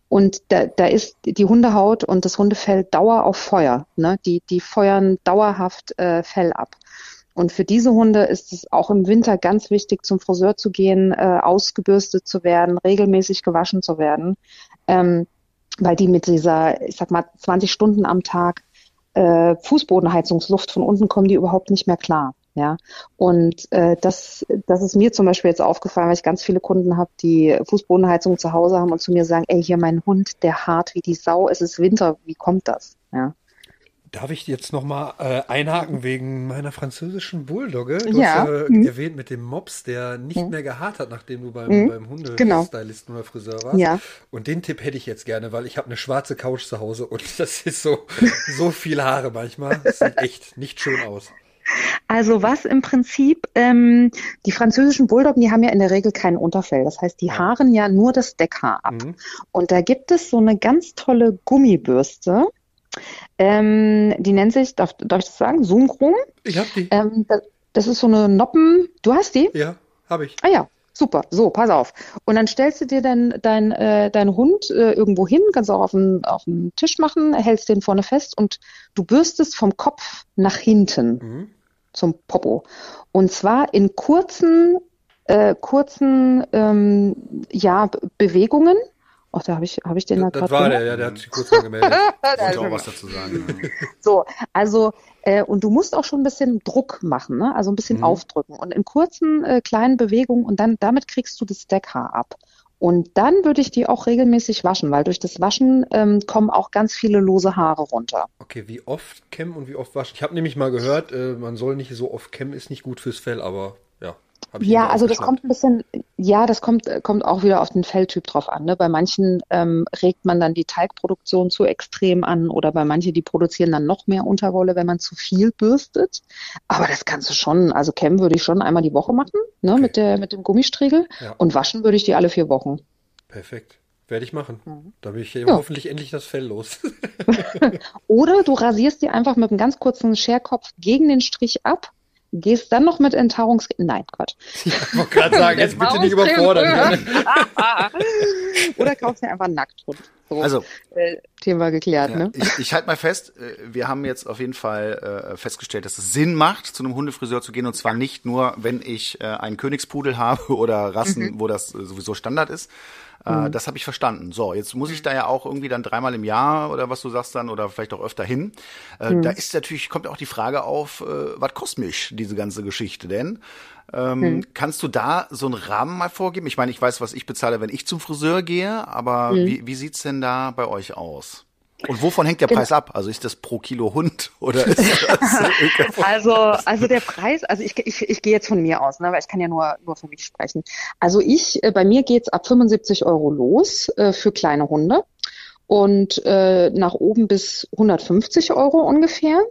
Und da, da ist die Hundehaut und das Hundefell Dauer auf Feuer. Ne? Die, die feuern dauerhaft äh, Fell ab. Und für diese Hunde ist es auch im Winter ganz wichtig, zum Friseur zu gehen, äh, ausgebürstet zu werden, regelmäßig gewaschen zu werden, ähm, weil die mit dieser, ich sag mal, 20 Stunden am Tag äh, Fußbodenheizungsluft von unten kommen die überhaupt nicht mehr klar. Ja, und äh, das, das ist mir zum Beispiel jetzt aufgefallen, weil ich ganz viele Kunden habe, die Fußbodenheizung zu Hause haben und zu mir sagen, ey, hier mein Hund, der hart wie die Sau, es ist Winter, wie kommt das? Ja. Darf ich jetzt noch mal äh, einhaken wegen meiner französischen Bulldogge? Du ja. hast ja mhm. erwähnt mit dem Mops, der nicht mhm. mehr gehaart hat, nachdem du beim, mhm. beim Hundestylisten genau. oder Friseur warst. Ja. Und den Tipp hätte ich jetzt gerne, weil ich habe eine schwarze Couch zu Hause und das ist so, so viel Haare manchmal. Das sieht echt nicht schön aus. Also was im Prinzip, ähm, die französischen Bulldoggen, die haben ja in der Regel kein Unterfell. Das heißt, die haaren ja nur das Deckhaar ab. Mhm. Und da gibt es so eine ganz tolle Gummibürste, ähm, die nennt sich, darf, darf ich das sagen, Zoom-Chrom? Ich hab die. Ähm, das, ist so eine Noppen. Du hast die? Ja, habe ich. Ah ja, Super, so, pass auf. Und dann stellst du dir dann dein, äh, deinen Hund äh, irgendwo hin, kannst auch auf den, auf den Tisch machen, hältst den vorne fest und du bürstest vom Kopf nach hinten mhm. zum Popo. Und zwar in kurzen, äh, kurzen ähm, ja, Bewegungen. Ach, da habe ich, hab ich den da gerade. Das war der, ja, der hat sich kurz mal gemeldet. Wollte auch was dazu sagen. Ja. So, also, äh, und du musst auch schon ein bisschen Druck machen, ne? also ein bisschen mhm. aufdrücken und in kurzen, äh, kleinen Bewegungen und dann, damit kriegst du das Deckhaar ab. Und dann würde ich die auch regelmäßig waschen, weil durch das Waschen ähm, kommen auch ganz viele lose Haare runter. Okay, wie oft kämmen und wie oft waschen? Ich habe nämlich mal gehört, äh, man soll nicht so oft kämmen, ist nicht gut fürs Fell, aber ja also das kommt ein bisschen, ja, das kommt, kommt auch wieder auf den Felltyp drauf an. Ne? Bei manchen ähm, regt man dann die Teigproduktion zu extrem an oder bei manchen, die produzieren dann noch mehr Unterwolle, wenn man zu viel bürstet. Aber das kannst du schon, also kämmen würde ich schon einmal die Woche machen, ne, okay. mit, der, mit dem Gummistriegel ja. und waschen würde ich die alle vier Wochen. Perfekt. Werde ich machen. Mhm. Da bin ich ja. hoffentlich endlich das Fell los. Oder du rasierst die einfach mit einem ganz kurzen Scherkopf gegen den Strich ab gehst dann noch mit Enthaarungs... Nein, Gott. Ich wollte gerade sagen, jetzt bitte nicht überfordern. Oder kaufst dir einfach einen Nackthund. So, also, äh, Thema geklärt, ja, ne? Ich, ich halte mal fest, äh, wir haben jetzt auf jeden Fall äh, festgestellt, dass es Sinn macht, zu einem Hundefriseur zu gehen und zwar nicht nur, wenn ich äh, einen Königspudel habe oder Rassen, mhm. wo das äh, sowieso Standard ist. Äh, mhm. Das habe ich verstanden. So, jetzt muss ich da ja auch irgendwie dann dreimal im Jahr oder was du sagst dann oder vielleicht auch öfter hin. Äh, mhm. Da ist natürlich, kommt auch die Frage auf, äh, was kostet mich diese ganze Geschichte denn? Ähm, hm. Kannst du da so einen Rahmen mal vorgeben? Ich meine, ich weiß, was ich bezahle, wenn ich zum Friseur gehe, aber hm. wie, wie sieht's denn da bei euch aus? Und wovon hängt der Preis ab? Also ist das pro Kilo Hund oder ist das Also, also der Preis, also ich, ich, ich gehe jetzt von mir aus, ne, weil ich kann ja nur, nur für mich sprechen. Also ich, äh, bei mir geht's ab 75 Euro los äh, für kleine Hunde und äh, nach oben bis 150 Euro ungefähr.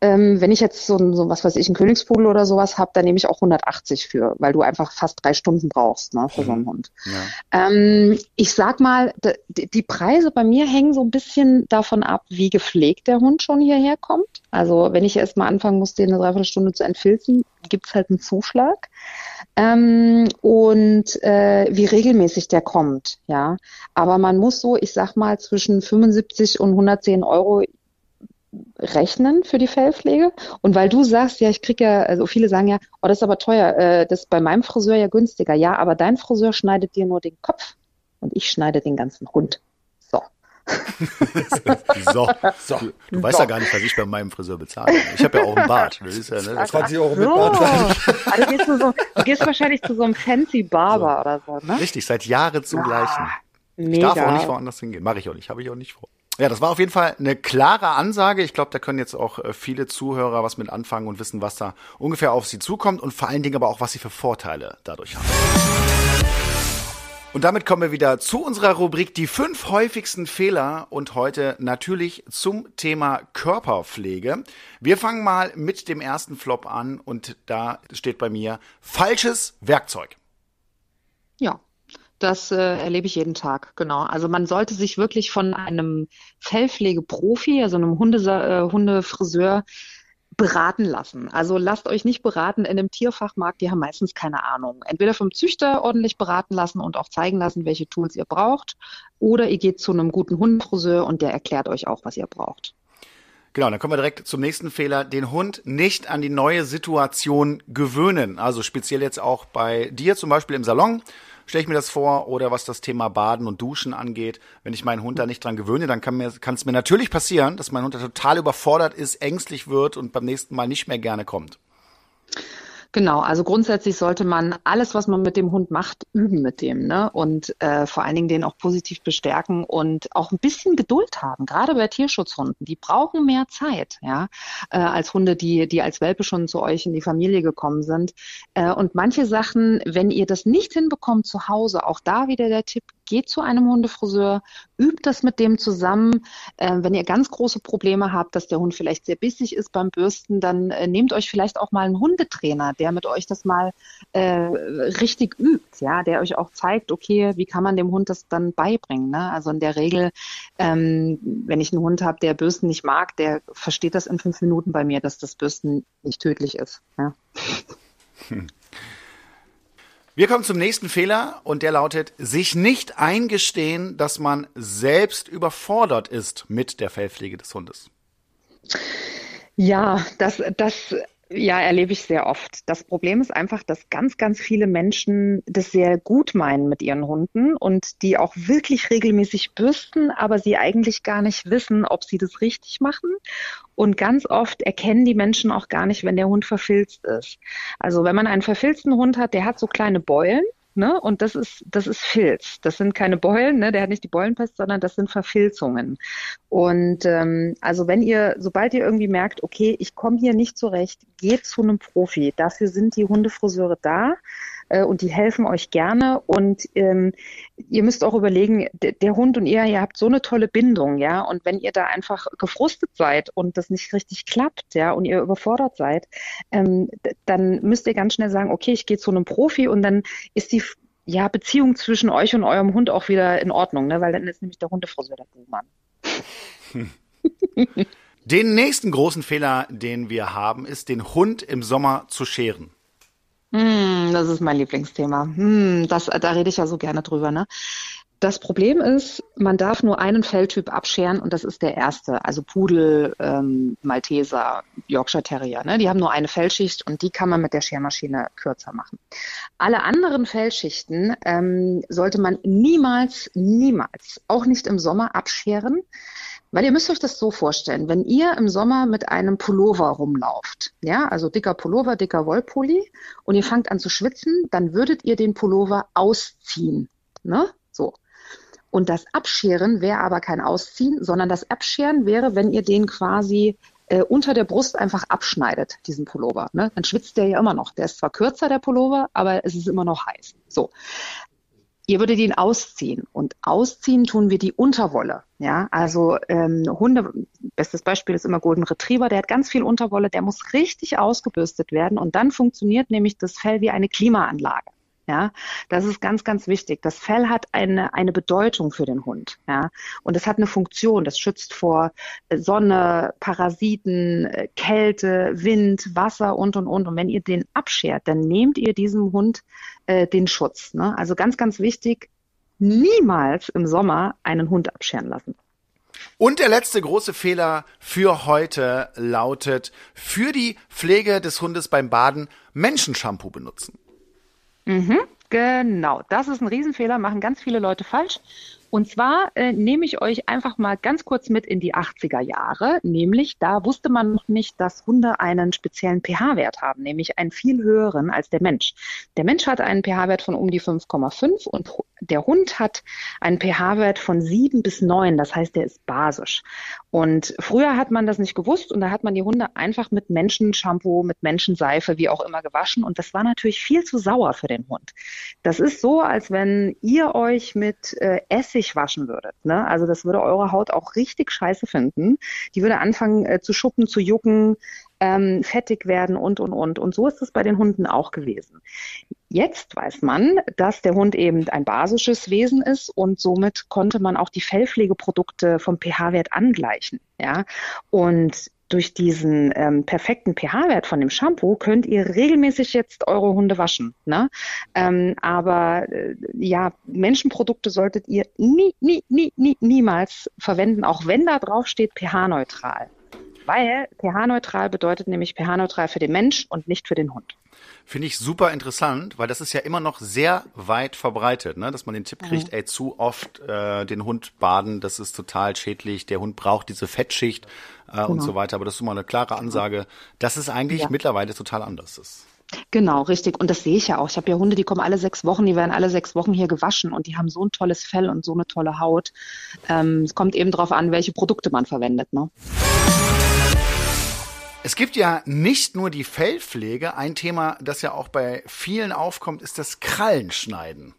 Ähm, wenn ich jetzt so, so was weiß ich, einen Königspudel oder sowas habe, dann nehme ich auch 180 für, weil du einfach fast drei Stunden brauchst ne, für so einen mhm. Hund. Ja. Ähm, ich sag mal, die, Preise bei mir hängen so ein bisschen davon ab, wie gepflegt der Hund schon hierher kommt. Also wenn ich erst mal anfangen muss, den eine Dreiviertelstunde zu entfilzen, gibt's halt einen Zuschlag. Ähm, und äh, wie regelmäßig der kommt, ja. Aber man muss so, ich sag mal, zwischen 75 und 110 Euro rechnen für die Fellpflege. Und weil du sagst, ja, ich kriege ja, also viele sagen ja, oh, das ist aber teuer, äh, das ist bei meinem Friseur ja günstiger. Ja, aber dein Friseur schneidet dir nur den Kopf und ich schneide den ganzen Hund. So. so, so. Du, du weißt ja gar nicht, was ich bei meinem Friseur bezahle. Ich habe ja auch einen Bart. Das ist ja, ne, das 20 Euro mit Bart. also du, gehst so, du gehst wahrscheinlich zu so einem fancy Barber so. oder so, ne? Richtig, seit Jahren zum ah, gleichen. Mega. Ich darf auch nicht woanders hingehen. Mache ich auch nicht. Habe ich auch nicht vor. Ja, das war auf jeden Fall eine klare Ansage. Ich glaube, da können jetzt auch äh, viele Zuhörer was mit anfangen und wissen, was da ungefähr auf sie zukommt und vor allen Dingen aber auch, was sie für Vorteile dadurch haben. Und damit kommen wir wieder zu unserer Rubrik die fünf häufigsten Fehler und heute natürlich zum Thema Körperpflege. Wir fangen mal mit dem ersten Flop an und da steht bei mir falsches Werkzeug. Ja, das äh, erlebe ich jeden Tag, genau. Also man sollte sich wirklich von einem Fellpflegeprofi, also einem Hunde, äh, Hundefriseur, beraten lassen. Also lasst euch nicht beraten in einem Tierfachmarkt, die haben meistens keine Ahnung. Entweder vom Züchter ordentlich beraten lassen und auch zeigen lassen, welche Tools ihr braucht, oder ihr geht zu einem guten Hundefriseur und der erklärt euch auch, was ihr braucht. Genau, dann kommen wir direkt zum nächsten Fehler. Den Hund nicht an die neue Situation gewöhnen. Also speziell jetzt auch bei dir zum Beispiel im Salon stelle ich mir das vor. Oder was das Thema Baden und Duschen angeht. Wenn ich meinen Hund da nicht dran gewöhne, dann kann es mir natürlich passieren, dass mein Hund da total überfordert ist, ängstlich wird und beim nächsten Mal nicht mehr gerne kommt. Genau, also grundsätzlich sollte man alles, was man mit dem Hund macht, üben mit dem, ne? Und äh, vor allen Dingen den auch positiv bestärken und auch ein bisschen Geduld haben. Gerade bei Tierschutzhunden, die brauchen mehr Zeit, ja, äh, als Hunde, die die als Welpe schon zu euch in die Familie gekommen sind. Äh, und manche Sachen, wenn ihr das nicht hinbekommt zu Hause, auch da wieder der Tipp: geht zu einem Hundefriseur, übt das mit dem zusammen. Äh, wenn ihr ganz große Probleme habt, dass der Hund vielleicht sehr bissig ist beim Bürsten, dann äh, nehmt euch vielleicht auch mal einen Hundetrainer, der mit euch das mal äh, richtig übt, ja, der euch auch zeigt, okay, wie kann man dem Hund das dann beibringen. Ne? Also in der Regel, ähm, wenn ich einen Hund habe, der Bürsten nicht mag, der versteht das in fünf Minuten bei mir, dass das Bürsten nicht tödlich ist. Ja. Hm. Wir kommen zum nächsten Fehler und der lautet, sich nicht eingestehen, dass man selbst überfordert ist mit der Fellpflege des Hundes. Ja, das, das ja, erlebe ich sehr oft. Das Problem ist einfach, dass ganz, ganz viele Menschen das sehr gut meinen mit ihren Hunden und die auch wirklich regelmäßig bürsten, aber sie eigentlich gar nicht wissen, ob sie das richtig machen. Und ganz oft erkennen die Menschen auch gar nicht, wenn der Hund verfilzt ist. Also wenn man einen verfilzten Hund hat, der hat so kleine Beulen ne? Und das ist, das ist Filz. Das sind keine Beulen, ne? Der hat nicht die Beulenpest, sondern das sind Verfilzungen. Und ähm, also wenn ihr, sobald ihr irgendwie merkt, okay, ich komme hier nicht zurecht, geht zu einem Profi. Dafür sind die Hundefriseure da äh, und die helfen euch gerne. Und ähm, ihr müsst auch überlegen, der Hund und ihr, ihr habt so eine tolle Bindung, ja. Und wenn ihr da einfach gefrustet seid und das nicht richtig klappt, ja, und ihr überfordert seid, ähm, dann müsst ihr ganz schnell sagen, okay, ich gehe zu einem Profi und dann ist die ja, Beziehung zwischen euch und eurem Hund auch wieder in Ordnung, ne? weil dann ist nämlich der Hundefriseur der Buhmann. Den nächsten großen Fehler, den wir haben, ist, den Hund im Sommer zu scheren. Hm, das ist mein Lieblingsthema. Hm, das, da rede ich ja so gerne drüber. Ne? Das Problem ist, man darf nur einen Felltyp abscheren und das ist der erste, also Pudel, ähm, Malteser, Yorkshire Terrier. Ne? Die haben nur eine Fellschicht und die kann man mit der Schermaschine kürzer machen. Alle anderen Fellschichten ähm, sollte man niemals, niemals, auch nicht im Sommer abscheren, weil ihr müsst euch das so vorstellen, wenn ihr im Sommer mit einem Pullover rumlauft, ja, also dicker Pullover, dicker Wollpulli und ihr fangt an zu schwitzen, dann würdet ihr den Pullover ausziehen. Ne? So. Und das Abscheren wäre aber kein Ausziehen, sondern das Abscheren wäre, wenn ihr den quasi äh, unter der Brust einfach abschneidet, diesen Pullover. Ne? Dann schwitzt der ja immer noch. Der ist zwar kürzer, der Pullover, aber es ist immer noch heiß. So. Ihr würdet ihn ausziehen und ausziehen tun wir die Unterwolle. Ja, also ähm, Hunde, bestes Beispiel ist immer Golden Retriever, der hat ganz viel Unterwolle, der muss richtig ausgebürstet werden und dann funktioniert nämlich das Fell wie eine Klimaanlage. Ja, das ist ganz, ganz wichtig. Das Fell hat eine, eine Bedeutung für den Hund. Ja, und es hat eine Funktion. Das schützt vor Sonne, Parasiten, Kälte, Wind, Wasser und, und, und. Und wenn ihr den abschert, dann nehmt ihr diesem Hund äh, den Schutz. Ne? Also ganz, ganz wichtig, niemals im Sommer einen Hund abscheren lassen. Und der letzte große Fehler für heute lautet, für die Pflege des Hundes beim Baden Menschenshampoo benutzen. Mhm, genau, das ist ein Riesenfehler, machen ganz viele Leute falsch. Und zwar äh, nehme ich euch einfach mal ganz kurz mit in die 80er Jahre, nämlich da wusste man noch nicht, dass Hunde einen speziellen pH-Wert haben, nämlich einen viel höheren als der Mensch. Der Mensch hat einen pH-Wert von um die 5,5 und der Hund hat einen pH-Wert von 7 bis 9, das heißt, der ist basisch. Und früher hat man das nicht gewusst und da hat man die Hunde einfach mit Menschenshampoo, mit Menschenseife, wie auch immer gewaschen und das war natürlich viel zu sauer für den Hund. Das ist so, als wenn ihr euch mit äh, Essig waschen würdet. Ne? Also das würde eure Haut auch richtig scheiße finden. Die würde anfangen äh, zu schuppen, zu jucken, ähm, fettig werden und, und, und. Und so ist es bei den Hunden auch gewesen. Jetzt weiß man, dass der Hund eben ein basisches Wesen ist und somit konnte man auch die Fellpflegeprodukte vom pH-Wert angleichen. Ja, und durch diesen ähm, perfekten pH-Wert von dem Shampoo könnt ihr regelmäßig jetzt eure Hunde waschen. Ne? Ähm, aber äh, ja, Menschenprodukte solltet ihr nie, nie, nie, nie, niemals verwenden, auch wenn da drauf steht pH-neutral. Weil pH-neutral bedeutet nämlich pH-neutral für den Mensch und nicht für den Hund. Finde ich super interessant, weil das ist ja immer noch sehr weit verbreitet, ne? dass man den Tipp kriegt, mhm. ey, zu oft äh, den Hund baden, das ist total schädlich, der Hund braucht diese Fettschicht äh, genau. und so weiter. Aber das ist immer eine klare Ansage, dass es eigentlich ja. mittlerweile total anders ist. Genau, richtig. Und das sehe ich ja auch. Ich habe ja Hunde, die kommen alle sechs Wochen, die werden alle sechs Wochen hier gewaschen und die haben so ein tolles Fell und so eine tolle Haut. Ähm, es kommt eben darauf an, welche Produkte man verwendet. Ne? Es gibt ja nicht nur die Fellpflege. Ein Thema, das ja auch bei vielen aufkommt, ist das Krallenschneiden.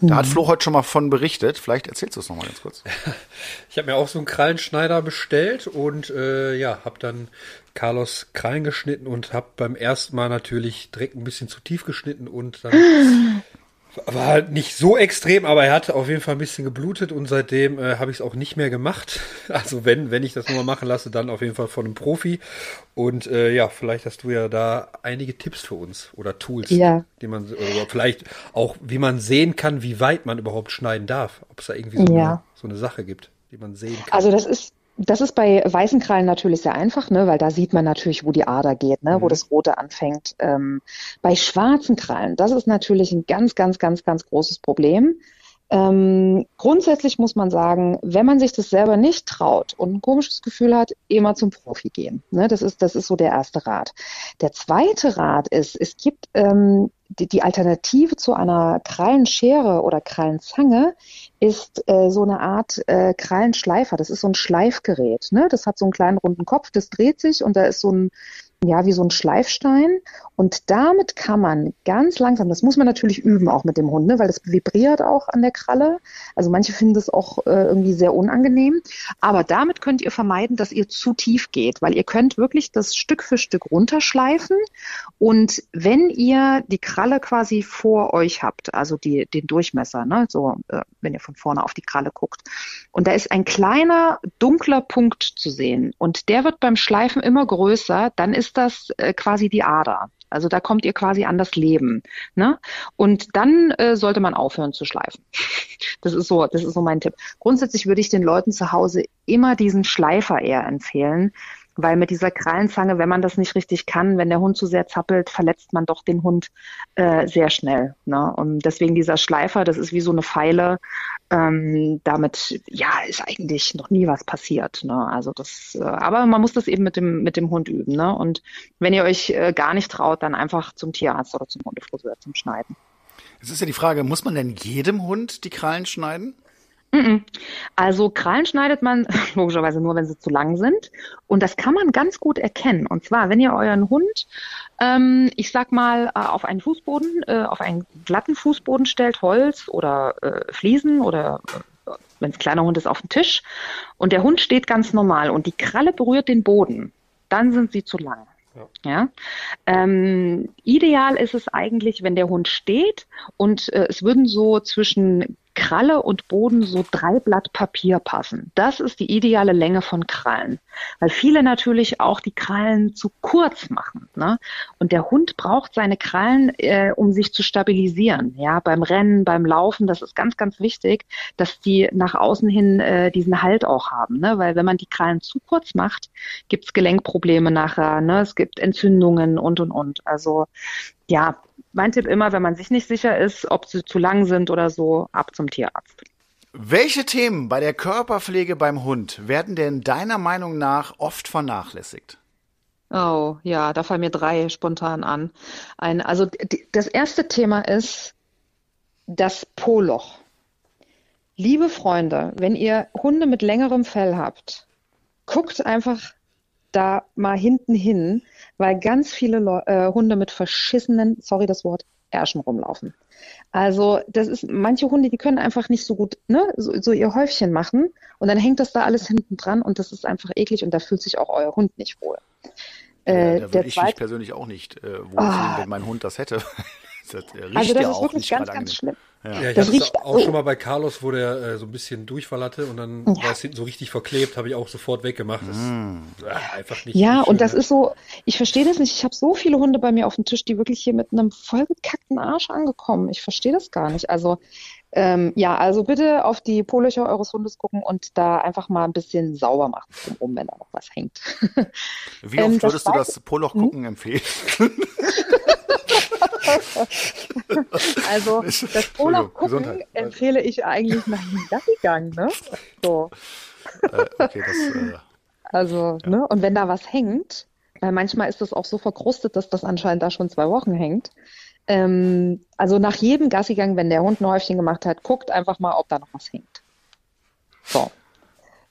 Da hat mhm. Flo heute schon mal von berichtet. Vielleicht erzählst du es nochmal ganz kurz. Ich habe mir auch so einen Krallenschneider bestellt und äh, ja, habe dann Carlos Krallen geschnitten und habe beim ersten Mal natürlich direkt ein bisschen zu tief geschnitten und dann War halt nicht so extrem, aber er hat auf jeden Fall ein bisschen geblutet und seitdem äh, habe ich es auch nicht mehr gemacht. Also wenn, wenn ich das nochmal machen lasse, dann auf jeden Fall von einem Profi. Und äh, ja, vielleicht hast du ja da einige Tipps für uns oder Tools, ja. die man oder vielleicht auch, wie man sehen kann, wie weit man überhaupt schneiden darf. Ob es da irgendwie so, ja. eine, so eine Sache gibt, die man sehen kann. Also das ist das ist bei weißen Krallen natürlich sehr einfach, ne, weil da sieht man natürlich, wo die Ader geht, ne, mhm. wo das Rote anfängt. Ähm, bei schwarzen Krallen, das ist natürlich ein ganz, ganz, ganz, ganz großes Problem. Ähm, grundsätzlich muss man sagen, wenn man sich das selber nicht traut und ein komisches Gefühl hat, immer zum Profi gehen. Ne, das ist, das ist so der erste Rat. Der zweite Rat ist, es gibt ähm, die, die Alternative zu einer Krallenschere oder Krallenzange ist äh, so eine Art äh, Krallenschleifer. Das ist so ein Schleifgerät. Ne? Das hat so einen kleinen runden Kopf, das dreht sich und da ist so ein ja, wie so ein Schleifstein. Und damit kann man ganz langsam, das muss man natürlich üben auch mit dem Hund, ne, weil das vibriert auch an der Kralle. Also manche finden das auch äh, irgendwie sehr unangenehm. Aber damit könnt ihr vermeiden, dass ihr zu tief geht, weil ihr könnt wirklich das Stück für Stück runterschleifen. Und wenn ihr die Kralle quasi vor euch habt, also die, den Durchmesser, ne, so, äh, wenn ihr von vorne auf die Kralle guckt, und da ist ein kleiner dunkler Punkt zu sehen und der wird beim Schleifen immer größer, dann ist das äh, quasi die Ader. Also da kommt ihr quasi an das Leben. Ne? Und dann äh, sollte man aufhören zu schleifen. Das ist so, das ist so mein Tipp. Grundsätzlich würde ich den Leuten zu Hause immer diesen Schleifer eher empfehlen, weil mit dieser Krallenzange, wenn man das nicht richtig kann, wenn der Hund zu sehr zappelt, verletzt man doch den Hund äh, sehr schnell. Ne? Und deswegen dieser Schleifer, das ist wie so eine Pfeile. Ähm, damit, ja, ist eigentlich noch nie was passiert. Ne? Also das, äh, aber man muss das eben mit dem mit dem Hund üben. Ne? Und wenn ihr euch äh, gar nicht traut, dann einfach zum Tierarzt oder zum Hundefriseur zum Schneiden. Es ist ja die Frage, muss man denn jedem Hund die Krallen schneiden? Also Krallen schneidet man logischerweise nur, wenn sie zu lang sind. Und das kann man ganz gut erkennen. Und zwar, wenn ihr euren Hund, ähm, ich sag mal, äh, auf einen Fußboden, äh, auf einen glatten Fußboden stellt, Holz oder äh, Fliesen oder äh, wenn es kleiner Hund ist, auf den Tisch. Und der Hund steht ganz normal und die Kralle berührt den Boden, dann sind sie zu lang. Ja. ja? Ähm, ideal ist es eigentlich, wenn der Hund steht und äh, es würden so zwischen Kralle und Boden so drei Blatt Papier passen. Das ist die ideale Länge von Krallen. Weil viele natürlich auch die Krallen zu kurz machen. Ne? Und der Hund braucht seine Krallen, äh, um sich zu stabilisieren. Ja, beim Rennen, beim Laufen, das ist ganz, ganz wichtig, dass die nach außen hin äh, diesen Halt auch haben. Ne? Weil wenn man die Krallen zu kurz macht, gibt's Gelenkprobleme nachher. Ne? Es gibt Entzündungen und und und. Also ja, mein Tipp immer, wenn man sich nicht sicher ist, ob sie zu lang sind oder so, ab zum Tierarzt. Welche Themen bei der Körperpflege beim Hund werden denn deiner Meinung nach oft vernachlässigt? Oh, ja, da fallen mir drei spontan an. Ein, also die, das erste Thema ist das Poloch. Liebe Freunde, wenn ihr Hunde mit längerem Fell habt, guckt einfach da mal hinten hin, weil ganz viele Le äh, Hunde mit verschissenen, sorry das Wort, Ärschen rumlaufen. Also das ist, manche Hunde, die können einfach nicht so gut ne, so, so ihr Häufchen machen und dann hängt das da alles hinten dran und das ist einfach eklig und da fühlt sich auch euer Hund nicht wohl. Äh, ja, da würde ich mich persönlich auch nicht äh, wohlfühlen, oh. wenn mein Hund das hätte. Das riecht also das ja ist wirklich ganz, ganz schlimm. Ja, ja ich hatte es auch schon mal bei Carlos, wo der äh, so ein bisschen Durchfall hatte und dann ja. war es hinten so richtig verklebt, habe ich auch sofort weggemacht. Das, mm. äh, einfach nicht. Ja, nicht und das ne? ist so, ich verstehe das nicht. Ich habe so viele Hunde bei mir auf dem Tisch, die wirklich hier mit einem vollgekackten Arsch angekommen. Ich verstehe das gar nicht. Also ähm, ja, also bitte auf die Polöcher eures Hundes gucken und da einfach mal ein bisschen sauber machen, um, wenn da noch was hängt. Wie oft ähm, würdest du das Poloch gucken hm? empfehlen? also das Urlaub gucken empfehle ich eigentlich nach dem Gassi-Gang, ne? So. Äh, okay, das, äh, also, ja. ne? Und wenn da was hängt, weil manchmal ist das auch so verkrustet, dass das anscheinend da schon zwei Wochen hängt. Ähm, also nach jedem Gassigang, wenn der Hund ein Häufchen gemacht hat, guckt einfach mal, ob da noch was hängt. So.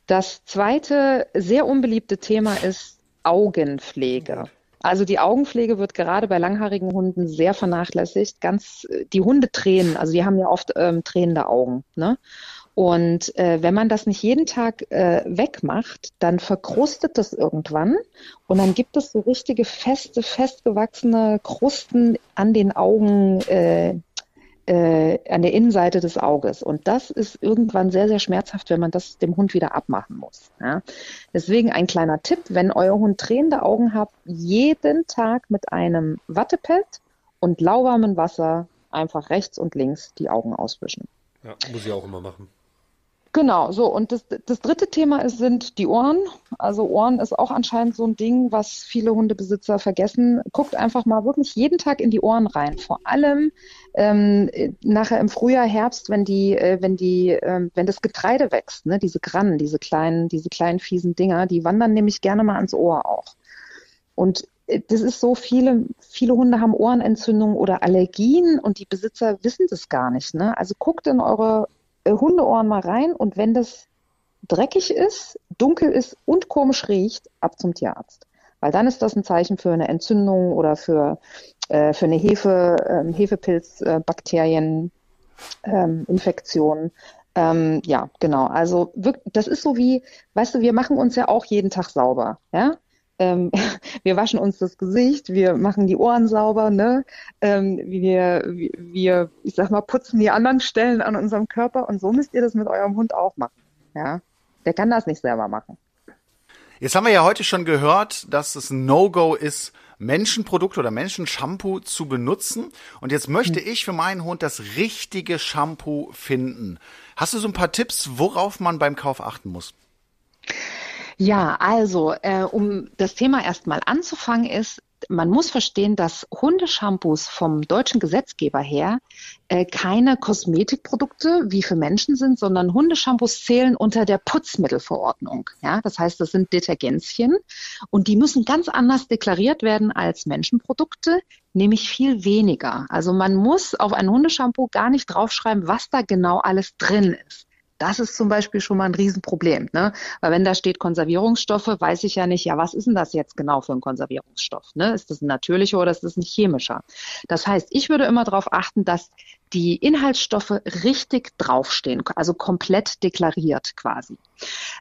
Das zweite sehr unbeliebte Thema ist Augenpflege. Also die Augenpflege wird gerade bei langhaarigen Hunden sehr vernachlässigt. Ganz die Hunde tränen, also die haben ja oft ähm, tränende Augen. Ne? Und äh, wenn man das nicht jeden Tag äh, wegmacht, dann verkrustet das irgendwann und dann gibt es so richtige feste, festgewachsene Krusten an den Augen, äh, äh, an der Innenseite des Auges. Und das ist irgendwann sehr, sehr schmerzhaft, wenn man das dem Hund wieder abmachen muss. Ja. Deswegen ein kleiner Tipp, wenn euer Hund tränende Augen habt, jeden Tag mit einem Wattepad und lauwarmem Wasser einfach rechts und links die Augen auswischen. Ja, muss ich auch immer machen. Genau, so. Und das, das dritte Thema ist, sind die Ohren. Also Ohren ist auch anscheinend so ein Ding, was viele Hundebesitzer vergessen. Guckt einfach mal wirklich jeden Tag in die Ohren rein. Vor allem ähm, nachher im Frühjahr, Herbst, wenn die, äh, wenn die, äh, wenn das Getreide wächst, ne, diese Grannen, diese kleinen, diese kleinen fiesen Dinger, die wandern nämlich gerne mal ans Ohr auch. Und äh, das ist so, viele, viele Hunde haben Ohrenentzündungen oder Allergien und die Besitzer wissen das gar nicht. Ne? Also guckt in eure Hundeohren mal rein und wenn das dreckig ist, dunkel ist und komisch riecht, ab zum Tierarzt. weil dann ist das ein Zeichen für eine Entzündung oder für, äh, für eine Hefe, äh, Hefepilzbakterieninfektion. Ähm, Infektion. Ähm, ja, genau. Also das ist so wie, weißt du, wir machen uns ja auch jeden Tag sauber, ja. Ähm, wir waschen uns das Gesicht, wir machen die Ohren sauber, ne? Ähm, wir, wir, ich sag mal, putzen die anderen Stellen an unserem Körper und so müsst ihr das mit eurem Hund auch machen, ja. Der kann das nicht selber machen. Jetzt haben wir ja heute schon gehört, dass es ein No-Go ist, Menschenprodukt oder Menschenshampoo zu benutzen. Und jetzt möchte hm. ich für meinen Hund das richtige Shampoo finden. Hast du so ein paar Tipps, worauf man beim Kauf achten muss? Ja, also äh, um das Thema erstmal anzufangen ist, man muss verstehen, dass Hundeshampoos vom deutschen Gesetzgeber her äh, keine Kosmetikprodukte wie für Menschen sind, sondern Hundeshampoos zählen unter der Putzmittelverordnung. Ja, das heißt, das sind Detergenzien und die müssen ganz anders deklariert werden als Menschenprodukte, nämlich viel weniger. Also man muss auf ein Hundeshampoo gar nicht draufschreiben, was da genau alles drin ist. Das ist zum Beispiel schon mal ein Riesenproblem, ne? Weil wenn da steht Konservierungsstoffe, weiß ich ja nicht, ja, was ist denn das jetzt genau für ein Konservierungsstoff? Ne? Ist das ein natürlicher oder ist das ein chemischer? Das heißt, ich würde immer darauf achten, dass die Inhaltsstoffe richtig draufstehen, also komplett deklariert quasi.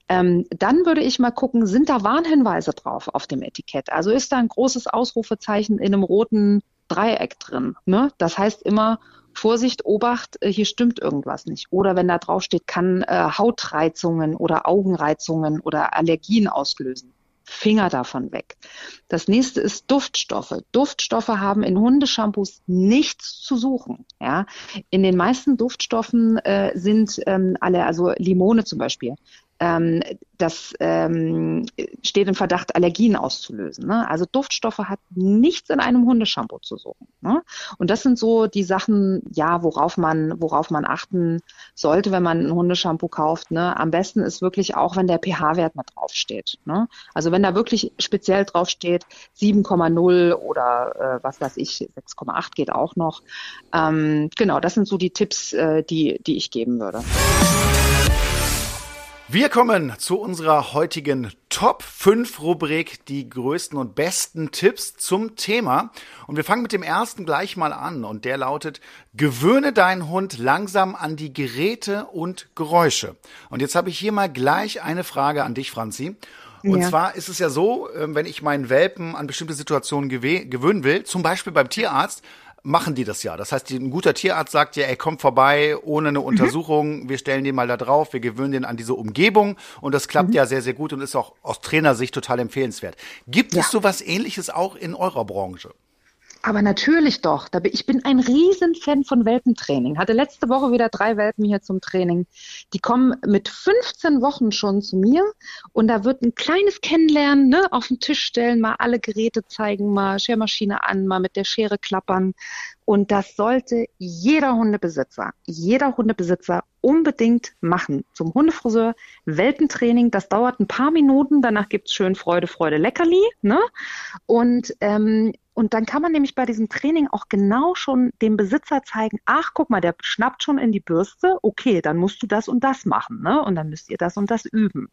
Ähm, dann würde ich mal gucken, sind da Warnhinweise drauf auf dem Etikett? Also ist da ein großes Ausrufezeichen in einem roten Dreieck drin? Ne? Das heißt immer Vorsicht, Obacht, äh, hier stimmt irgendwas nicht. Oder wenn da drauf steht, kann äh, Hautreizungen oder Augenreizungen oder Allergien auslösen. Finger davon weg. Das nächste ist Duftstoffe. Duftstoffe haben in Hundeshampoos nichts zu suchen. Ja, in den meisten Duftstoffen äh, sind ähm, alle, also Limone zum Beispiel, ähm, das ähm, steht im Verdacht, Allergien auszulösen. Ne? Also Duftstoffe hat nichts in einem Hundeshampoo zu suchen. Ne? Und das sind so die Sachen, ja, worauf man, worauf man achten sollte, wenn man ein Hundeshampoo kauft. Ne? Am besten ist wirklich auch, wenn der pH-Wert mit draufsteht. Ne? Also wenn da wirklich speziell draufsteht 7,0 oder äh, was weiß ich, 6,8 geht auch noch. Ähm, genau, das sind so die Tipps, äh, die, die ich geben würde. Wir kommen zu unserer heutigen Top 5 Rubrik, die größten und besten Tipps zum Thema. Und wir fangen mit dem ersten gleich mal an und der lautet, gewöhne deinen Hund langsam an die Geräte und Geräusche. Und jetzt habe ich hier mal gleich eine Frage an dich, Franzi. Und ja. zwar ist es ja so, ähm, wenn ich meinen Welpen an bestimmte Situationen gewöhnen will, zum Beispiel beim Tierarzt, machen die das ja. Das heißt, ein guter Tierarzt sagt ja, ey, komm vorbei ohne eine mhm. Untersuchung, mhm. wir stellen den mal da drauf, wir gewöhnen den an diese Umgebung und das klappt mhm. ja sehr, sehr gut und ist auch aus Trainersicht total empfehlenswert. Gibt ja. es sowas ähnliches auch in eurer Branche? Aber natürlich doch. Ich bin ein Riesenfan von Welpentraining. Hatte letzte Woche wieder drei Welpen hier zum Training. Die kommen mit 15 Wochen schon zu mir und da wird ein kleines Kennenlernen ne, auf den Tisch stellen, mal alle Geräte zeigen, mal Schermaschine an, mal mit der Schere klappern. Und das sollte jeder Hundebesitzer, jeder Hundebesitzer unbedingt machen. Zum Hundefriseur, Welpentraining, das dauert ein paar Minuten, danach gibt's schön Freude, Freude, Leckerli. Ne? Und ähm, und dann kann man nämlich bei diesem Training auch genau schon dem Besitzer zeigen, ach, guck mal, der schnappt schon in die Bürste, okay, dann musst du das und das machen, ne? Und dann müsst ihr das und das üben.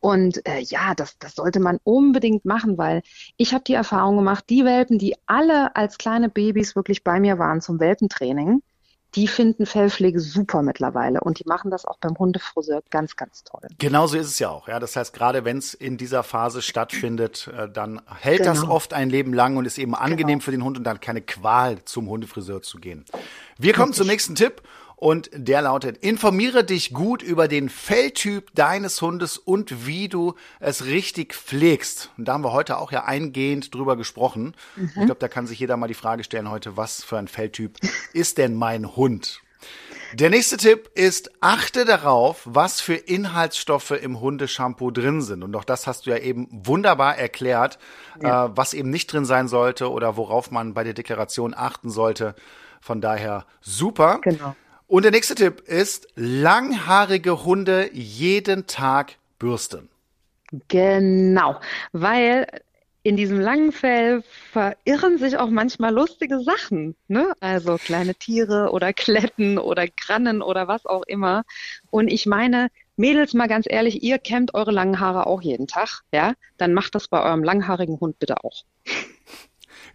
Und äh, ja, das, das sollte man unbedingt machen, weil ich habe die Erfahrung gemacht, die Welpen, die alle als kleine Babys wirklich bei mir waren zum Welpentraining, die finden Fellpflege super mittlerweile und die machen das auch beim Hundefriseur ganz, ganz toll. Genauso ist es ja auch. Ja, das heißt, gerade wenn es in dieser Phase stattfindet, äh, dann hält genau. das oft ein Leben lang und ist eben angenehm genau. für den Hund und dann keine Qual zum Hundefriseur zu gehen. Wir kommen Richtig. zum nächsten Tipp und der lautet, informiere dich gut über den Felltyp deines Hundes und wie du es richtig pflegst. Und da haben wir heute auch ja eingehend drüber gesprochen. Mhm. Ich glaube, da kann sich jeder mal die Frage stellen heute, was für ein Felltyp ist denn mein Hund? Der nächste Tipp ist, achte darauf, was für Inhaltsstoffe im Hundeshampoo drin sind. Und auch das hast du ja eben wunderbar erklärt, ja. äh, was eben nicht drin sein sollte oder worauf man bei der Deklaration achten sollte. Von daher super. Genau. Und der nächste Tipp ist, langhaarige Hunde jeden Tag bürsten. Genau, weil in diesem langen Fell verirren sich auch manchmal lustige Sachen, ne? Also kleine Tiere oder Kletten oder Grannen oder was auch immer. Und ich meine, Mädels, mal ganz ehrlich, ihr kämmt eure langen Haare auch jeden Tag, ja? Dann macht das bei eurem langhaarigen Hund bitte auch.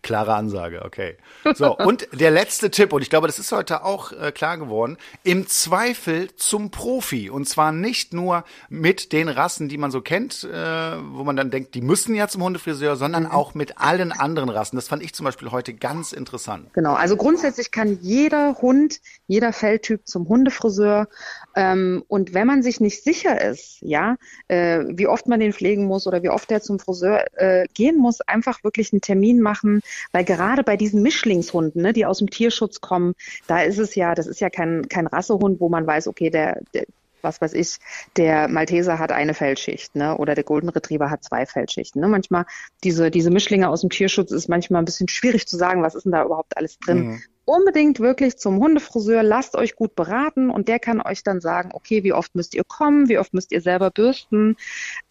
Klare Ansage, okay. So, und der letzte Tipp, und ich glaube, das ist heute auch äh, klar geworden, im Zweifel zum Profi. Und zwar nicht nur mit den Rassen, die man so kennt, äh, wo man dann denkt, die müssen ja zum Hundefriseur, sondern mhm. auch mit allen anderen Rassen. Das fand ich zum Beispiel heute ganz interessant. Genau, also grundsätzlich kann jeder Hund, jeder Felltyp zum Hundefriseur. Ähm, und wenn man sich nicht sicher ist, ja, äh, wie oft man den pflegen muss oder wie oft er zum Friseur äh, gehen muss, einfach wirklich einen Termin machen, weil gerade bei diesen Mischlingshunden, ne, die aus dem Tierschutz kommen, da ist es ja, das ist ja kein, kein Rassehund, wo man weiß, okay, der, der was weiß ich, der Malteser hat eine Fellschicht, ne? Oder der Golden Retriever hat zwei Fellschichten. Ne? Manchmal diese diese Mischlinge aus dem Tierschutz ist manchmal ein bisschen schwierig zu sagen, was ist denn da überhaupt alles drin. Mhm unbedingt wirklich zum Hundefriseur, lasst euch gut beraten und der kann euch dann sagen, okay, wie oft müsst ihr kommen, wie oft müsst ihr selber bürsten.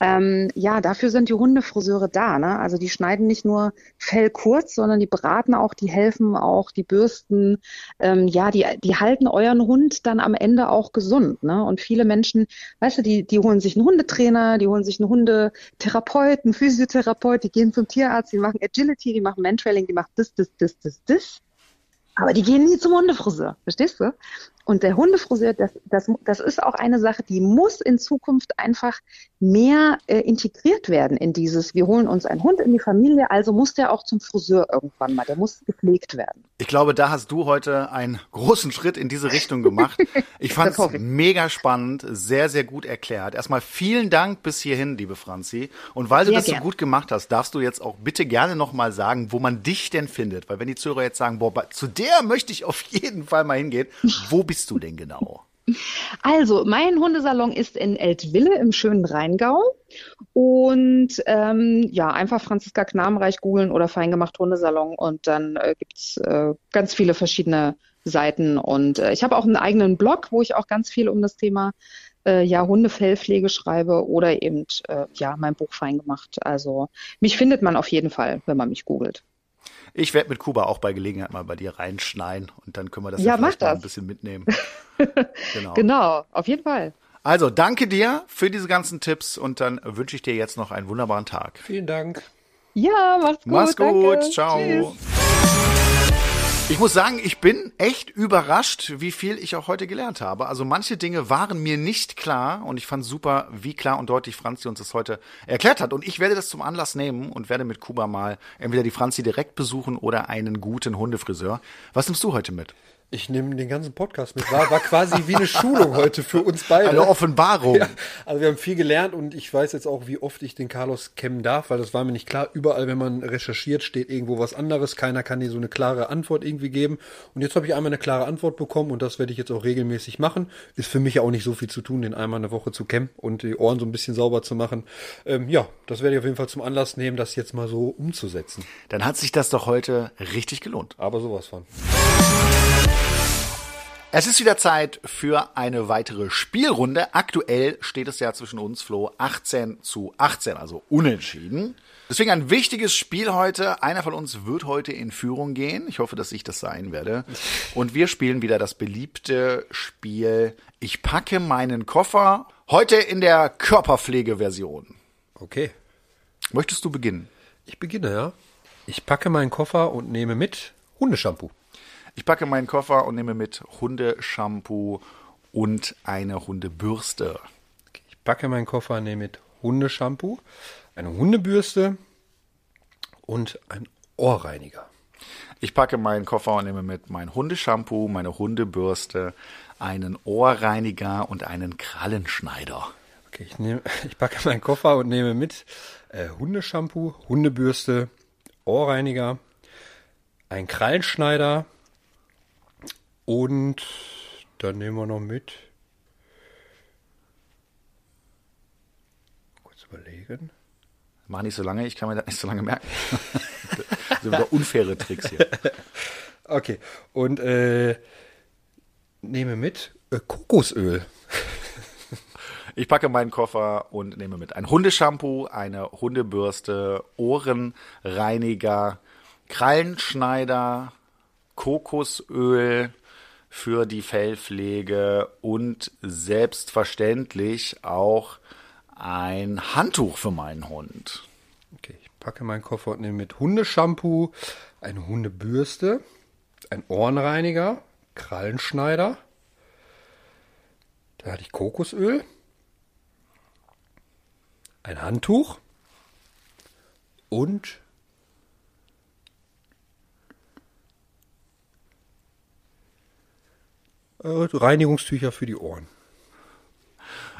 Ähm, ja, dafür sind die Hundefriseure da. Ne? Also die schneiden nicht nur Fell kurz, sondern die beraten auch, die helfen auch, die bürsten. Ähm, ja, die, die halten euren Hund dann am Ende auch gesund. Ne? Und viele Menschen, weißt du, die, die holen sich einen Hundetrainer, die holen sich einen Hundetherapeut, einen Physiotherapeut, die gehen zum Tierarzt, die machen Agility, die machen Mentrailing, die machen das, das, das, das, das. Aber die gehen nie zum Hundefriseur, verstehst du? Und der Hundefriseur, das, das, das ist auch eine Sache, die muss in Zukunft einfach mehr äh, integriert werden in dieses, wir holen uns einen Hund in die Familie, also muss der auch zum Friseur irgendwann mal, der muss gepflegt werden. Ich glaube, da hast du heute einen großen Schritt in diese Richtung gemacht. Ich fand es mega spannend, sehr, sehr gut erklärt. Erstmal vielen Dank bis hierhin, liebe Franzi. Und weil du sehr das gern. so gut gemacht hast, darfst du jetzt auch bitte gerne nochmal sagen, wo man dich denn findet. Weil wenn die Zuhörer jetzt sagen, boah, zu der möchte ich auf jeden Fall mal hingehen, wo bist du denn genau? Also, mein Hundesalon ist in Eltville im schönen Rheingau. Und ähm, ja, einfach Franziska Knabenreich googeln oder Feingemacht Hundesalon und dann äh, es äh, ganz viele verschiedene Seiten. Und äh, ich habe auch einen eigenen Blog, wo ich auch ganz viel um das Thema äh, ja, Hundefellpflege schreibe oder eben äh, ja, mein Buch Feingemacht. Also mich findet man auf jeden Fall, wenn man mich googelt. Ich werde mit Kuba auch bei Gelegenheit mal bei dir reinschneiden und dann können wir das ja, ja vielleicht mal ein bisschen mitnehmen. genau. genau, auf jeden Fall. Also danke dir für diese ganzen Tipps und dann wünsche ich dir jetzt noch einen wunderbaren Tag. Vielen Dank. Ja, mach's gut. Mach's gut. Danke. Ciao. Tschüss. Ich muss sagen, ich bin echt überrascht, wie viel ich auch heute gelernt habe. Also manche Dinge waren mir nicht klar und ich fand super, wie klar und deutlich Franzi uns das heute erklärt hat. Und ich werde das zum Anlass nehmen und werde mit Kuba mal entweder die Franzi direkt besuchen oder einen guten Hundefriseur. Was nimmst du heute mit? Ich nehme den ganzen Podcast mit. War, war quasi wie eine Schulung heute für uns beide. Eine Offenbarung. Ja, also wir haben viel gelernt und ich weiß jetzt auch, wie oft ich den Carlos kennen darf, weil das war mir nicht klar. Überall, wenn man recherchiert, steht irgendwo was anderes. Keiner kann dir so eine klare Antwort irgendwie geben. Und jetzt habe ich einmal eine klare Antwort bekommen und das werde ich jetzt auch regelmäßig machen. Ist für mich ja auch nicht so viel zu tun, den einmal eine Woche zu kämmen und die Ohren so ein bisschen sauber zu machen. Ähm, ja, das werde ich auf jeden Fall zum Anlass nehmen, das jetzt mal so umzusetzen. Dann hat sich das doch heute richtig gelohnt. Aber sowas von. Es ist wieder Zeit für eine weitere Spielrunde. Aktuell steht es ja zwischen uns, Flo, 18 zu 18, also unentschieden. Deswegen ein wichtiges Spiel heute. Einer von uns wird heute in Führung gehen. Ich hoffe, dass ich das sein werde. Und wir spielen wieder das beliebte Spiel Ich packe meinen Koffer. Heute in der Körperpflegeversion. Okay. Möchtest du beginnen? Ich beginne, ja. Ich packe meinen Koffer und nehme mit Hundeshampoo. Ich packe meinen Koffer und nehme mit Hundeshampoo und eine Hundebürste. Ich packe meinen Koffer, und nehme mit Hundeshampoo, eine Hundebürste und ein Ohrreiniger. Ich packe meinen Koffer und nehme mit mein Hundeshampoo, meine Hundebürste, einen Ohrreiniger und einen Krallenschneider. Okay, ich, nehme, ich packe meinen Koffer und nehme mit äh, Hundeshampoo, Hundebürste, Ohrreiniger, ein Krallenschneider, und dann nehmen wir noch mit. Kurz überlegen. Mach nicht so lange, ich kann mir das nicht so lange merken. das sind wieder unfaire Tricks hier. Okay, und äh, nehme mit äh, Kokosöl. Ich packe meinen Koffer und nehme mit ein Hundeshampoo, eine Hundebürste, Ohrenreiniger, Krallenschneider, Kokosöl, für die Fellpflege und selbstverständlich auch ein Handtuch für meinen Hund. Okay, ich packe meinen Koffer und nehme mit Hundeshampoo, eine Hundebürste, ein Ohrenreiniger, Krallenschneider. Da hatte ich Kokosöl, ein Handtuch und äh, Reinigungstücher für die Ohren.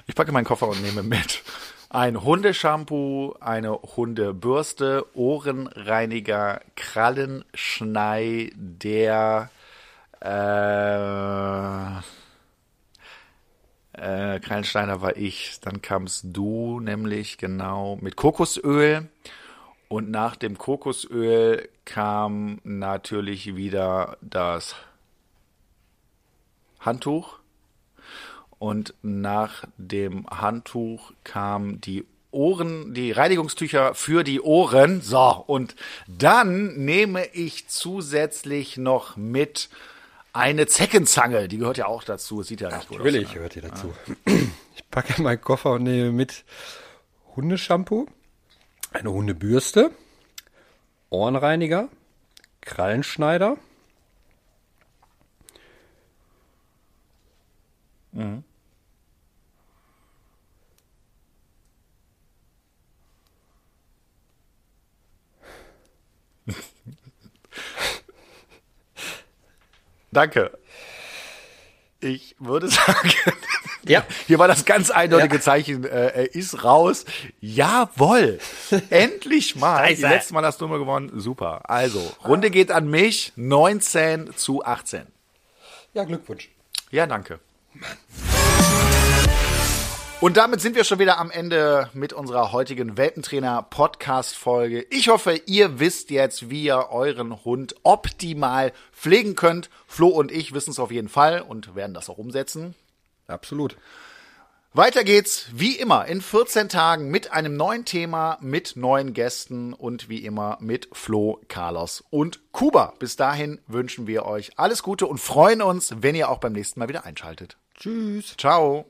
Ich packe meinen Koffer und nehme mit. Ein Hundeshampoo, eine Hundebürste, Ohrenreiniger, Krallenschneider, äh, äh, Krallensteiner war ich, dann kamst du nämlich genau mit Kokosöl. Und nach dem Kokosöl kam natürlich wieder das Handtuch und nach dem Handtuch kam die Ohren, die Reinigungstücher für die Ohren. So, und dann nehme ich zusätzlich noch mit eine Zeckenzange. Die gehört ja auch dazu. Sieht ja nicht gut aus. Natürlich gehört die dazu. Ich packe meinen Koffer und nehme mit Hundeshampoo, eine Hundebürste, Ohrenreiniger, Krallenschneider. Mhm. Danke. Ich würde sagen, Ja. hier war das ganz eindeutige Zeichen, äh, er ist raus. Jawoll, endlich mal. Scheiße. Die letzte Mal hast du immer gewonnen. Super. Also, Runde geht an mich, 19 zu 18. Ja, Glückwunsch. Ja, danke. Und damit sind wir schon wieder am Ende mit unserer heutigen Welpentrainer-Podcast-Folge. Ich hoffe, ihr wisst jetzt, wie ihr euren Hund optimal pflegen könnt. Flo und ich wissen es auf jeden Fall und werden das auch umsetzen. Absolut. Weiter geht's wie immer in 14 Tagen mit einem neuen Thema, mit neuen Gästen und wie immer mit Flo, Carlos und Kuba. Bis dahin wünschen wir euch alles Gute und freuen uns, wenn ihr auch beim nächsten Mal wieder einschaltet. Tschüss. Ciao.